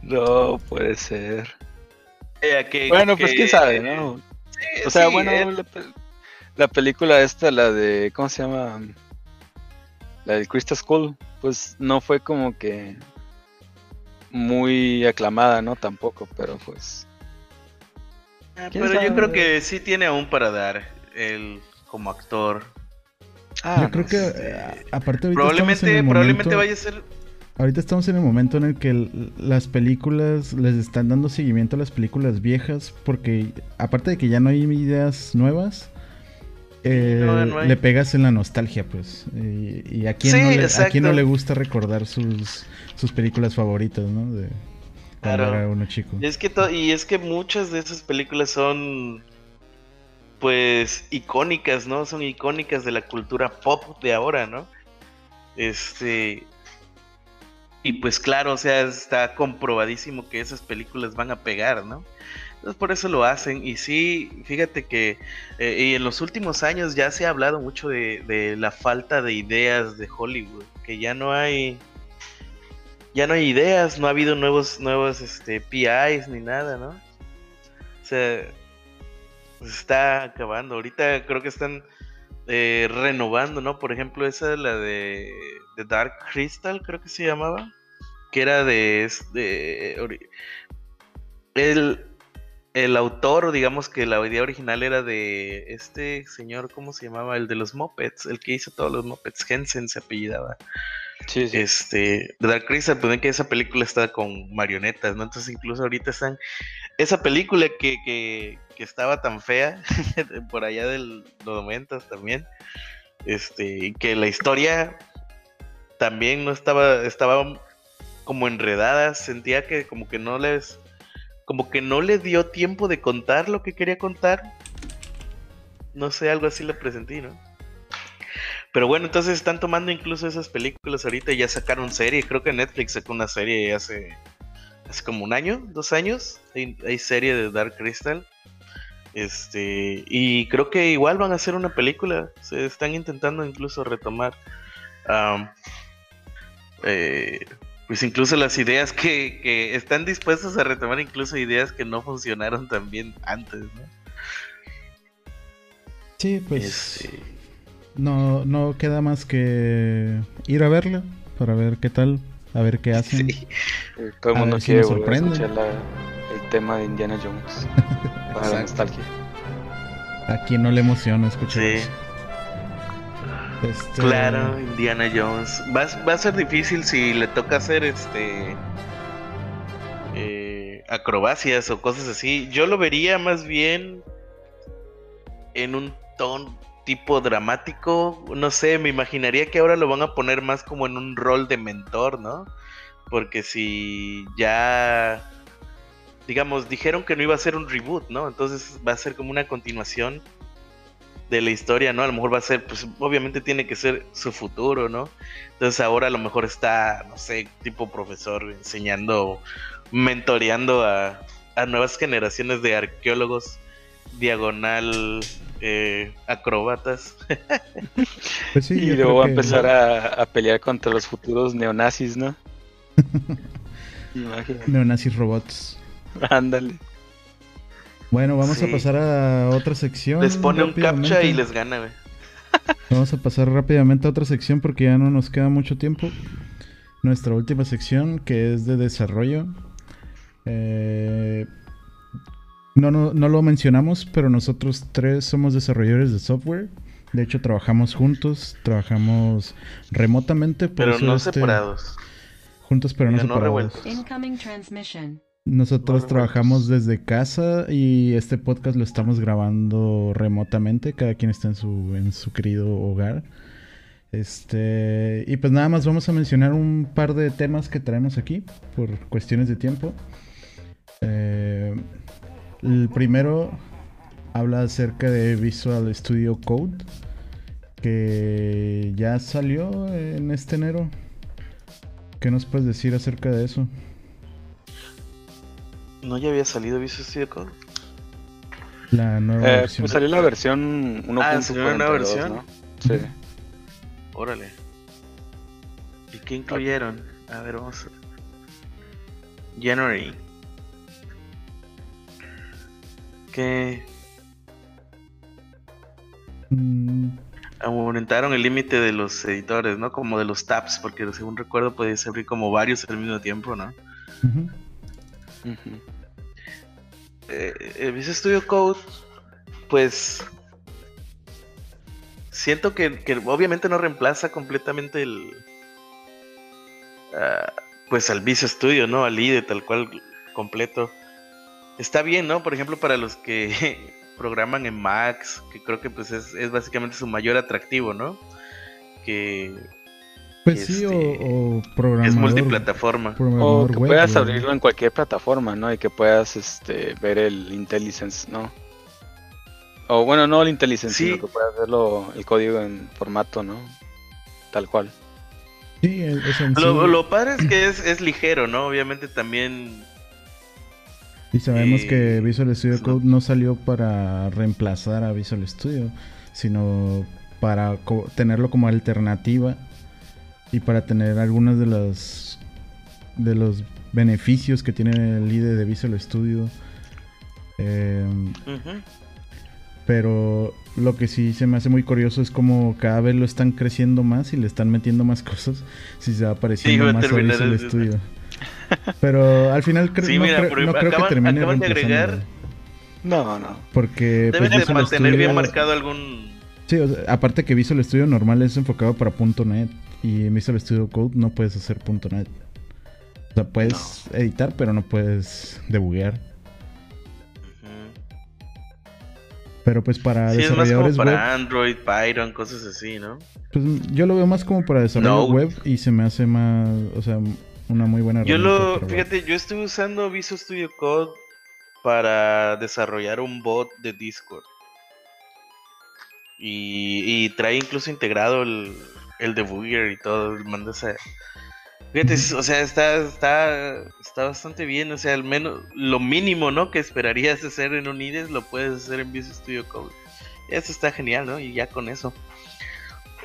Speaker 3: No puede ser.
Speaker 2: Eh,
Speaker 3: Bueno, pues quién sabe, ¿no?
Speaker 2: Sí,
Speaker 3: O sea,
Speaker 2: sí,
Speaker 3: bueno,
Speaker 2: eh,
Speaker 3: la, pe- la película esta, la de, ¿cómo se llama? La de Crystal Skull, pues no fue como que muy aclamada, ¿no? Tampoco, pero pues...
Speaker 2: ah, pero yo creo que sí tiene aún para dar él como actor.
Speaker 3: Ah,
Speaker 1: Yo creo
Speaker 3: no
Speaker 1: que,
Speaker 3: sé.
Speaker 1: eh, aparte ahorita en
Speaker 2: Probablemente, probablemente vaya a ser
Speaker 1: Ahorita estamos en el momento en el que el- las películas les están dando seguimiento a las películas viejas porque aparte de que ya no hay ideas nuevas, eh,
Speaker 2: no, no hay.
Speaker 1: le pegas en la nostalgia, pues. Y, y a, quién
Speaker 2: Sí,
Speaker 1: no le, a
Speaker 2: exacto.
Speaker 1: quién no le gusta recordar sus, sus películas favoritas, ¿no? De cuando
Speaker 2: Claro.
Speaker 1: era uno chico.
Speaker 2: Y es que y es que muchas de esas películas son pues icónicas, ¿no? Son icónicas de la cultura pop de ahora, ¿no? Este y pues claro, o sea, está comprobadísimo que esas películas van a pegar, ¿no? Entonces por eso lo hacen. Y sí, fíjate que eh, y en los últimos años ya se ha hablado mucho de, de la falta de ideas de Hollywood, que ya no hay ya no hay ideas, no ha habido nuevos, nuevos este, PIs ni nada, ¿no? O sea, pues está acabando. Ahorita creo que están eh, renovando, ¿no? Por ejemplo, esa la de, de Dark Crystal, creo que se llamaba, que era de, de el, el autor, digamos que la idea original era de este señor, ¿cómo se llamaba? El de los Muppets, el que hizo todos los Muppets, Hensen se apellidaba.
Speaker 3: Sí, sí.
Speaker 2: Este, Dark Crystal, pues ven que esa película está con marionetas, ¿no? Entonces incluso ahorita están, esa película que, que, que estaba tan fea, por allá de los momentos también, este, que la historia también no estaba, estaba como enredada, sentía que como que no les, como que no le dio tiempo de contar lo que quería contar. No sé, algo así le presentí, ¿no? Pero bueno, entonces están tomando incluso esas películas ahorita ya sacaron serie. Creo que Netflix sacó una serie hace, hace como un año, dos años. Hay, hay, serie de Dark Crystal. Este, y creo que igual van a hacer una película. Se están intentando incluso retomar. eh, pues incluso las ideas que, que, están dispuestos a retomar, incluso ideas que no funcionaron tan bien antes, ¿no?
Speaker 1: Sí, pues. Este... No, no queda más que ir a verla para ver qué tal, a ver qué hacen. Sí.
Speaker 3: Todo el mundo quiere si escuchar la, el tema de Indiana Jones para la nostalgia.
Speaker 1: A quien no le emociona escuchar sí.
Speaker 2: Este... Claro, Indiana Jones. Va, a ser difícil si le toca hacer este eh, acrobacias o cosas así. Yo lo vería más bien en un tono tipo dramático. No sé, me imaginaría que ahora lo van a poner más como en un rol de mentor, ¿no? Porque si ya digamos, dijeron que no iba a ser un reboot, ¿no? Entonces va a ser como una continuación de la historia, ¿no? A lo mejor va a ser, pues obviamente tiene que ser su futuro, ¿no? Entonces ahora a lo mejor está, no sé, tipo profesor enseñando, mentoreando a, a nuevas generaciones de arqueólogos diagonal eh, acrobatas.
Speaker 3: Pues sí, y luego va a empezar a, a, pelear contra los futuros neonazis, ¿no?
Speaker 1: Neonazis robots.
Speaker 3: Ándale.
Speaker 1: Bueno, vamos sí. a pasar a otra sección.
Speaker 2: Les pone un captcha y les gana, güey.
Speaker 1: Vamos a pasar rápidamente a otra sección porque ya no nos queda mucho tiempo. Nuestra última sección que es de desarrollo. Eh, no, no, no, lo mencionamos, pero nosotros tres somos desarrolladores de software. De hecho, trabajamos juntos, trabajamos remotamente.
Speaker 2: pero no este, separados.
Speaker 1: Juntos, pero, pero no, separados. Nosotros trabajamos desde casa y este podcast lo estamos grabando remotamente, cada quien está en su, en su querido hogar. Este, y pues nada más vamos a mencionar un par de temas que traemos aquí por cuestiones de tiempo. Eh, el primero habla acerca de Visual Studio Code, que ya salió en este enero. ¿Qué nos puedes decir acerca de eso?
Speaker 2: ¿No ya había salido Visual Studio Code?
Speaker 1: La nueva
Speaker 3: eh,
Speaker 1: versión.
Speaker 3: Pues salió la versión 1.42,
Speaker 2: Ah, ¿salió una nueva versión?
Speaker 3: ¿no? Sí.
Speaker 2: Órale. ¿Y qué incluyeron? A ver, vamos a... January. ¿Qué?
Speaker 1: Mm,
Speaker 2: Aumentaron el límite de los editores, ¿no? Como de los tabs, porque según recuerdo podías abrir como varios al mismo tiempo, ¿no?
Speaker 1: Ujú.
Speaker 2: eh, el Visual Studio Code, pues siento que, que obviamente no reemplaza completamente el, ah, pues al Visual Studio, ¿no? Al IDE tal cual completo. Está bien, ¿no? Por ejemplo, para los que programan en Max, que creo que pues es, es básicamente su mayor atractivo, ¿no? Que
Speaker 1: Pues sí,
Speaker 2: Este,
Speaker 1: o, o programador.
Speaker 2: es multiplataforma.
Speaker 3: O que
Speaker 1: web,
Speaker 3: puedas abrirlo en cualquier plataforma, ¿no? Y que puedas este, ver el IntelliSense, ¿no? O bueno, no el IntelliSense,
Speaker 2: Sí.
Speaker 3: sino que puedas verlo, el código en formato, ¿no? Tal cual.
Speaker 1: Sí, es, es en sí.
Speaker 2: Lo, lo padre es que es, es ligero, ¿no? Obviamente también
Speaker 1: Y sabemos
Speaker 2: eh,
Speaker 1: que Visual Studio
Speaker 2: no.
Speaker 1: Code no salió para reemplazar a Visual Studio, sino para co- tenerlo como alternativa y para tener algunos de los de los beneficios que tiene el IDE de Visual Studio. Eh,
Speaker 2: ujú,
Speaker 1: pero lo que sí se me hace muy curioso es como cada vez lo están creciendo más y le están metiendo más cosas. Si se va pareciendo
Speaker 2: Sí,
Speaker 1: más a Visual. Studio. Pero al final cre-
Speaker 2: Sí,
Speaker 1: no,
Speaker 2: mira,
Speaker 1: cre- creo que termine
Speaker 2: acaban de agregar-.
Speaker 3: No, no.
Speaker 1: Porque pues,
Speaker 2: de mantener bien marcado algún...
Speaker 1: Sí, o sea, aparte que Visual Studio normal es enfocado para .NET y en Visual Studio Code no puedes hacer .NET. O sea, puedes editar, pero no puedes debuguear. Pero pues para
Speaker 2: Sí, es más como
Speaker 1: desarrolladores
Speaker 2: para
Speaker 1: web,
Speaker 2: Android, Python, cosas así, ¿no?
Speaker 1: pues yo lo veo más como para desarrollo
Speaker 2: Node.
Speaker 1: web y se me hace más, o sea, una muy buena
Speaker 2: Yo lo,
Speaker 1: web.
Speaker 2: fíjate, yo estuve usando Visual Studio Code para desarrollar un bot de Discord. Y, y trae incluso integrado el, el debugger y todo. Mandas a... Fíjate, o sea, está, está, está bastante bien. O sea, al menos lo mínimo, ¿no? Que esperarías hacer en un IDES lo puedes hacer en Visual Studio Code. Eso está genial, ¿no? Y ya con eso.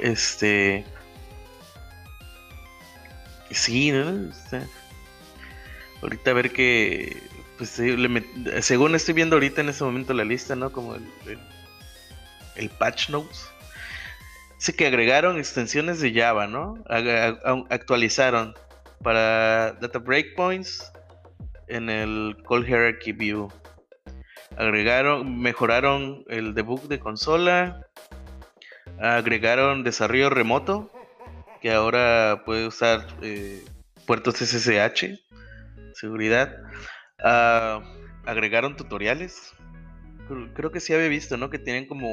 Speaker 2: Este. Sí, ¿no? Está- Ahorita a ver que. Pues met- según estoy viendo ahorita en este momento la lista, ¿no? Como el, el, el patch notes. Dice que agregaron extensiones de Java, ¿no? Actualizaron para data breakpoints en el call hierarchy view. Agregaron, mejoraron el debug de consola. Agregaron desarrollo remoto, que ahora puede usar eh, puertos SSH, seguridad. Ah, agregaron tutoriales. Creo que sí había visto, ¿no? Que tienen como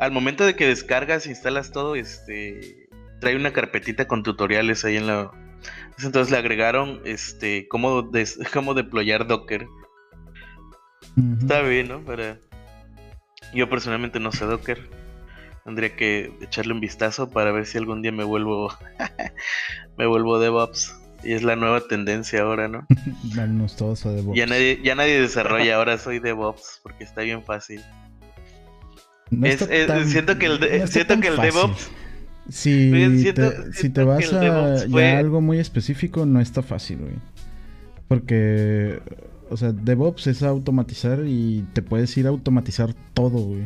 Speaker 2: al momento de que descargas, instalas todo, este trae una carpetita con tutoriales ahí en la entonces le agregaron este cómo des- cómo deployar Docker. Está bien, ¿no? Para yo personalmente no sé Docker. Tendría que echarle un vistazo para ver si algún día me vuelvo me vuelvo DevOps. Y es la nueva tendencia ahora, ¿no?
Speaker 1: Vámonos todos a DevOps.
Speaker 2: Ya nadie, ya nadie desarrolla, ahora soy DevOps porque está bien fácil.
Speaker 1: No
Speaker 2: Es- es-
Speaker 1: tan-
Speaker 2: siento que el,
Speaker 1: no
Speaker 2: siento que el. DevOps
Speaker 1: Si,
Speaker 2: siento-
Speaker 1: te, si te vas a ya algo muy específico, no está fácil, güey. Porque, o sea, DevOps es automatizar y te puedes ir a automatizar todo, güey.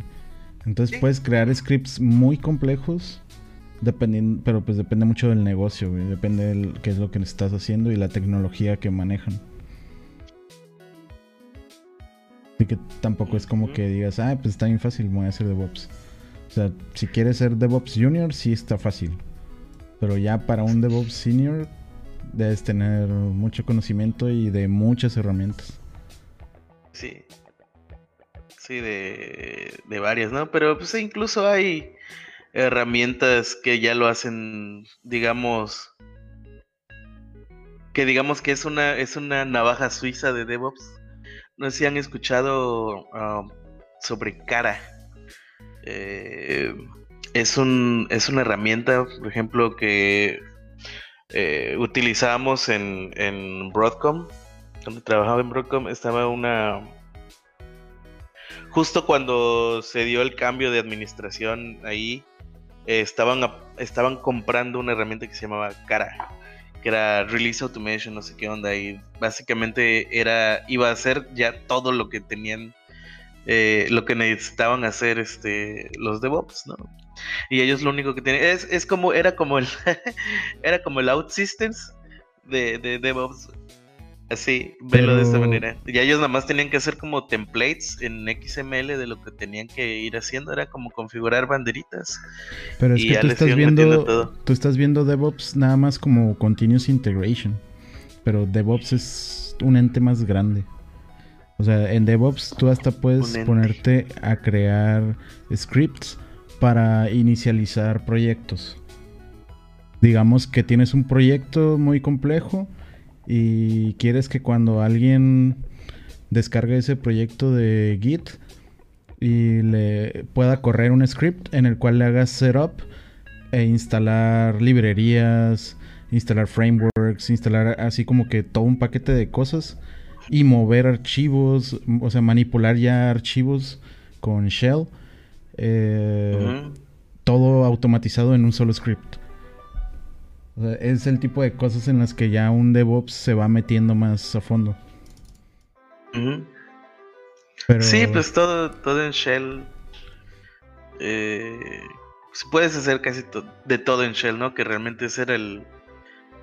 Speaker 1: Entonces
Speaker 2: Sí.
Speaker 1: puedes crear scripts muy complejos, dependiendo, pero pues depende mucho del negocio, güey. Depende de qué es lo que estás haciendo y la tecnología que manejan. Así que tampoco es como que digas, ah, pues está bien fácil, voy a hacer DevOps. O sea, si quieres ser DevOps Junior, sí está fácil. Pero ya para un DevOps Senior, debes tener mucho conocimiento y de muchas herramientas.
Speaker 2: Sí. Sí, de, de varias, ¿no? Pero pues incluso hay herramientas que ya lo hacen, digamos, que digamos que es una, es una navaja suiza de DevOps. No sé si han escuchado ah, sobre Cara. Eh, es, un, es una herramienta, por ejemplo, que eh, utilizábamos en, en Broadcom. Cuando trabajaba en Broadcom estaba una... Justo cuando se dio el cambio de administración ahí, eh, estaban, estaban comprando una herramienta que se llamaba Cara, que era Release Automation, no sé qué onda, y básicamente era, iba a hacer ya todo lo que tenían, eh, lo que necesitaban hacer este, los DevOps, ¿no? Y ellos lo único que tienen, es, es como, era como el, era como el OutSystems de, de DevOps. Así, velo de esta manera. Y ellos nada más tenían que hacer como templates en XML de lo que tenían que ir haciendo. Era como configurar banderitas.
Speaker 1: Pero es
Speaker 2: Y
Speaker 1: que
Speaker 2: ya
Speaker 1: tú estás viendo,
Speaker 2: todo.
Speaker 1: tú estás viendo DevOps nada más como Continuous Integration. Pero DevOps es un ente más grande. O sea, en DevOps tú hasta puedes ponerte a crear scripts para inicializar proyectos. Digamos que tienes un proyecto muy complejo y quieres que cuando alguien descargue ese proyecto de Git y le pueda correr un script en el cual le hagas setup e instalar librerías, instalar frameworks, instalar así como que todo un paquete de cosas y mover archivos, o sea, manipular ya archivos con shell. eh, todo automatizado en un solo script. O sea, es el tipo de cosas en las que ya un DevOps se va metiendo más a fondo. Pero
Speaker 2: Sí, pues todo, todo en Shell. Eh, pues puedes hacer casi to- de todo en Shell, ¿no? Que realmente ese era el,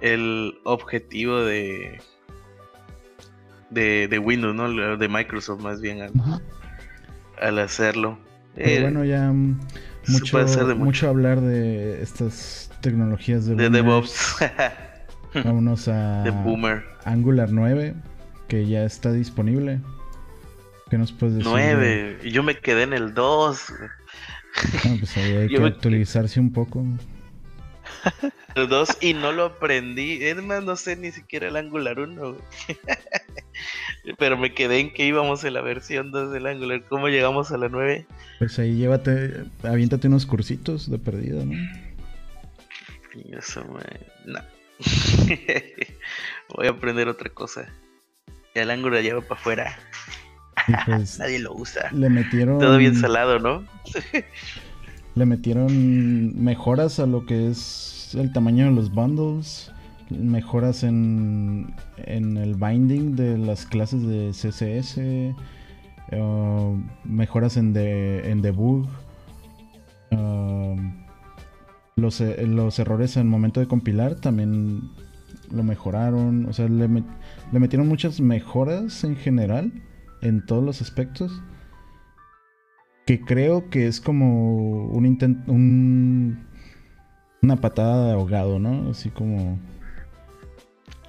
Speaker 2: el objetivo de, de, de Windows, ¿no? De Microsoft más bien al, al hacerlo.
Speaker 1: Pero
Speaker 2: Eh,
Speaker 1: bueno, ya
Speaker 2: se
Speaker 1: mucho,
Speaker 2: puede hacer de
Speaker 1: mucho.
Speaker 2: mucho.
Speaker 1: hablar de estas tecnologías de,
Speaker 2: de. DevOps.
Speaker 1: Vámonos a
Speaker 2: de Boomer.
Speaker 1: Angular 9, que ya está disponible. ¿Qué nos puedes decir?
Speaker 2: Nueve. Y yo me quedé en el dos.
Speaker 1: No, pues ahí hay que
Speaker 2: me-
Speaker 1: actualizarse un poco.
Speaker 2: El 2 y no lo aprendí. Es más, no sé ni siquiera el Angular 1. Pero me quedé en que íbamos en la versión 2 del Angular. ¿Cómo llegamos a la 9?
Speaker 1: Pues ahí llévate, aviéntate unos cursitos de perdida, ¿no?
Speaker 2: Eso, No. Voy a aprender otra cosa. Ya el Angular ya va para afuera.
Speaker 1: Pues
Speaker 2: Nadie lo usa.
Speaker 1: le metieron.
Speaker 2: Todo bien salado, ¿no?
Speaker 1: Le metieron mejoras a lo que es el tamaño de los bundles, mejoras en, en el binding de las clases de CSS, uh, mejoras en, de, en debug, um, los, e- los errores en el momento de compilar también lo mejoraron, o sea, le, met- le metieron muchas mejoras en general en todos los aspectos que creo que es como un intento, un, una patada de ahogado, ¿no? Así como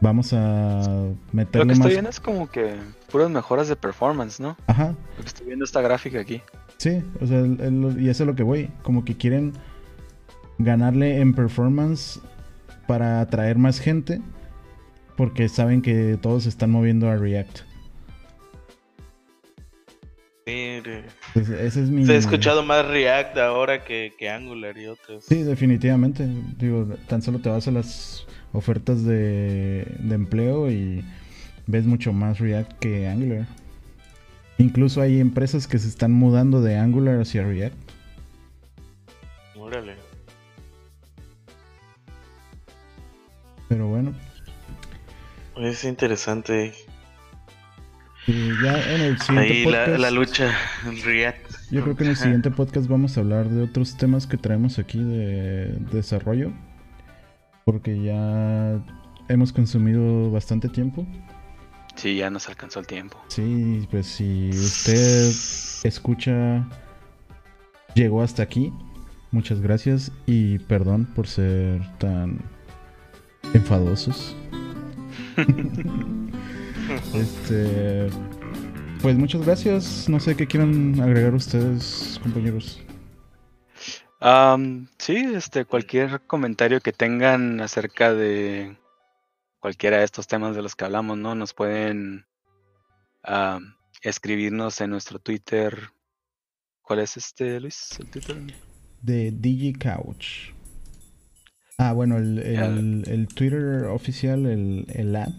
Speaker 1: vamos a
Speaker 3: Lo
Speaker 1: meterle
Speaker 3: que estoy
Speaker 1: más.
Speaker 3: viendo es como que puras mejoras de performance, ¿no?
Speaker 1: Ajá,
Speaker 3: Lo que estoy viendo esta gráfica aquí.
Speaker 1: sí, o sea, el- el- y eso es lo que voy, como que quieren ganarle en performance para atraer más gente, porque saben que todos se están moviendo a React. Pues ese es mi.
Speaker 2: Se ha escuchado más React ahora que, que Angular y otros.
Speaker 1: Sí, definitivamente. Digo, tan solo te vas a las ofertas de, de empleo y ves mucho más React que Angular. Incluso hay empresas que se están mudando de Angular hacia React.
Speaker 2: Órale.
Speaker 1: Pero bueno,
Speaker 2: Es interesante.
Speaker 1: y ya en el siguiente
Speaker 2: Ahí la,
Speaker 1: podcast,
Speaker 2: la lucha en React.
Speaker 1: yo creo que en el siguiente podcast vamos a hablar de otros temas que traemos aquí de desarrollo. Porque ya hemos consumido bastante tiempo.
Speaker 3: Sí, ya nos alcanzó el tiempo.
Speaker 1: Sí, pues si usted escucha, llegó hasta aquí, muchas gracias y perdón por ser tan enfadosos. este, pues muchas gracias. No sé qué quieran agregar ustedes, compañeros.
Speaker 3: Sí, este, cualquier comentario que tengan acerca de cualquiera de estos temas de los que hablamos, ¿no? Nos pueden escribirnos en nuestro Twitter. ¿Cuál es este, Luis? ¿El Twitter?
Speaker 1: De DigiCouch. Ah, bueno, el, el- el Twitter oficial, el, el at,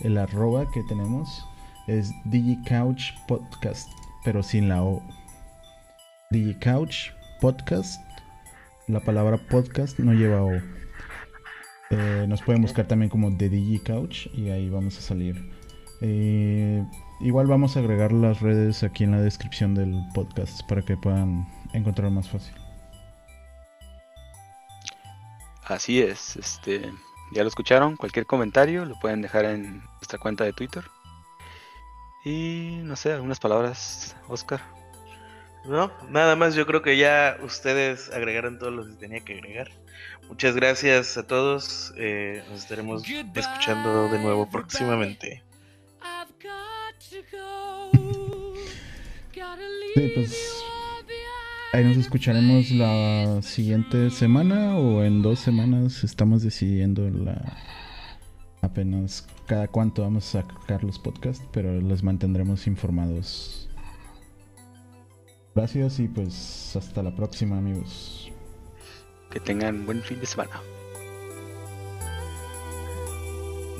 Speaker 1: el arroba que tenemos es DigiCouch Podcast, pero sin la O. DigiCouch Podcast. La palabra podcast no lleva O. Eh, nos pueden buscar también como The DigiCouch y ahí vamos a salir. Eh, igual vamos a agregar las redes aquí en la descripción del podcast para que puedan encontrar más fácil.
Speaker 3: Así es, este, ya lo escucharon, cualquier comentario lo pueden dejar en nuestra cuenta de Twitter. Y no sé, algunas palabras, Oscar.
Speaker 2: No, nada más, yo creo que ya ustedes agregaron todo lo que tenía que agregar. Muchas gracias a todos. eh, nos estaremos escuchando de nuevo próximamente.
Speaker 1: Sí, pues ahí nos escucharemos la siguiente semana o en dos semanas. Estamos decidiendo la apenas cada cuánto vamos a sacar los podcasts, pero les mantendremos informados. Gracias y pues hasta la próxima amigos.
Speaker 3: Que tengan buen fin de semana.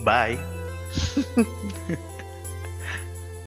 Speaker 2: Bye.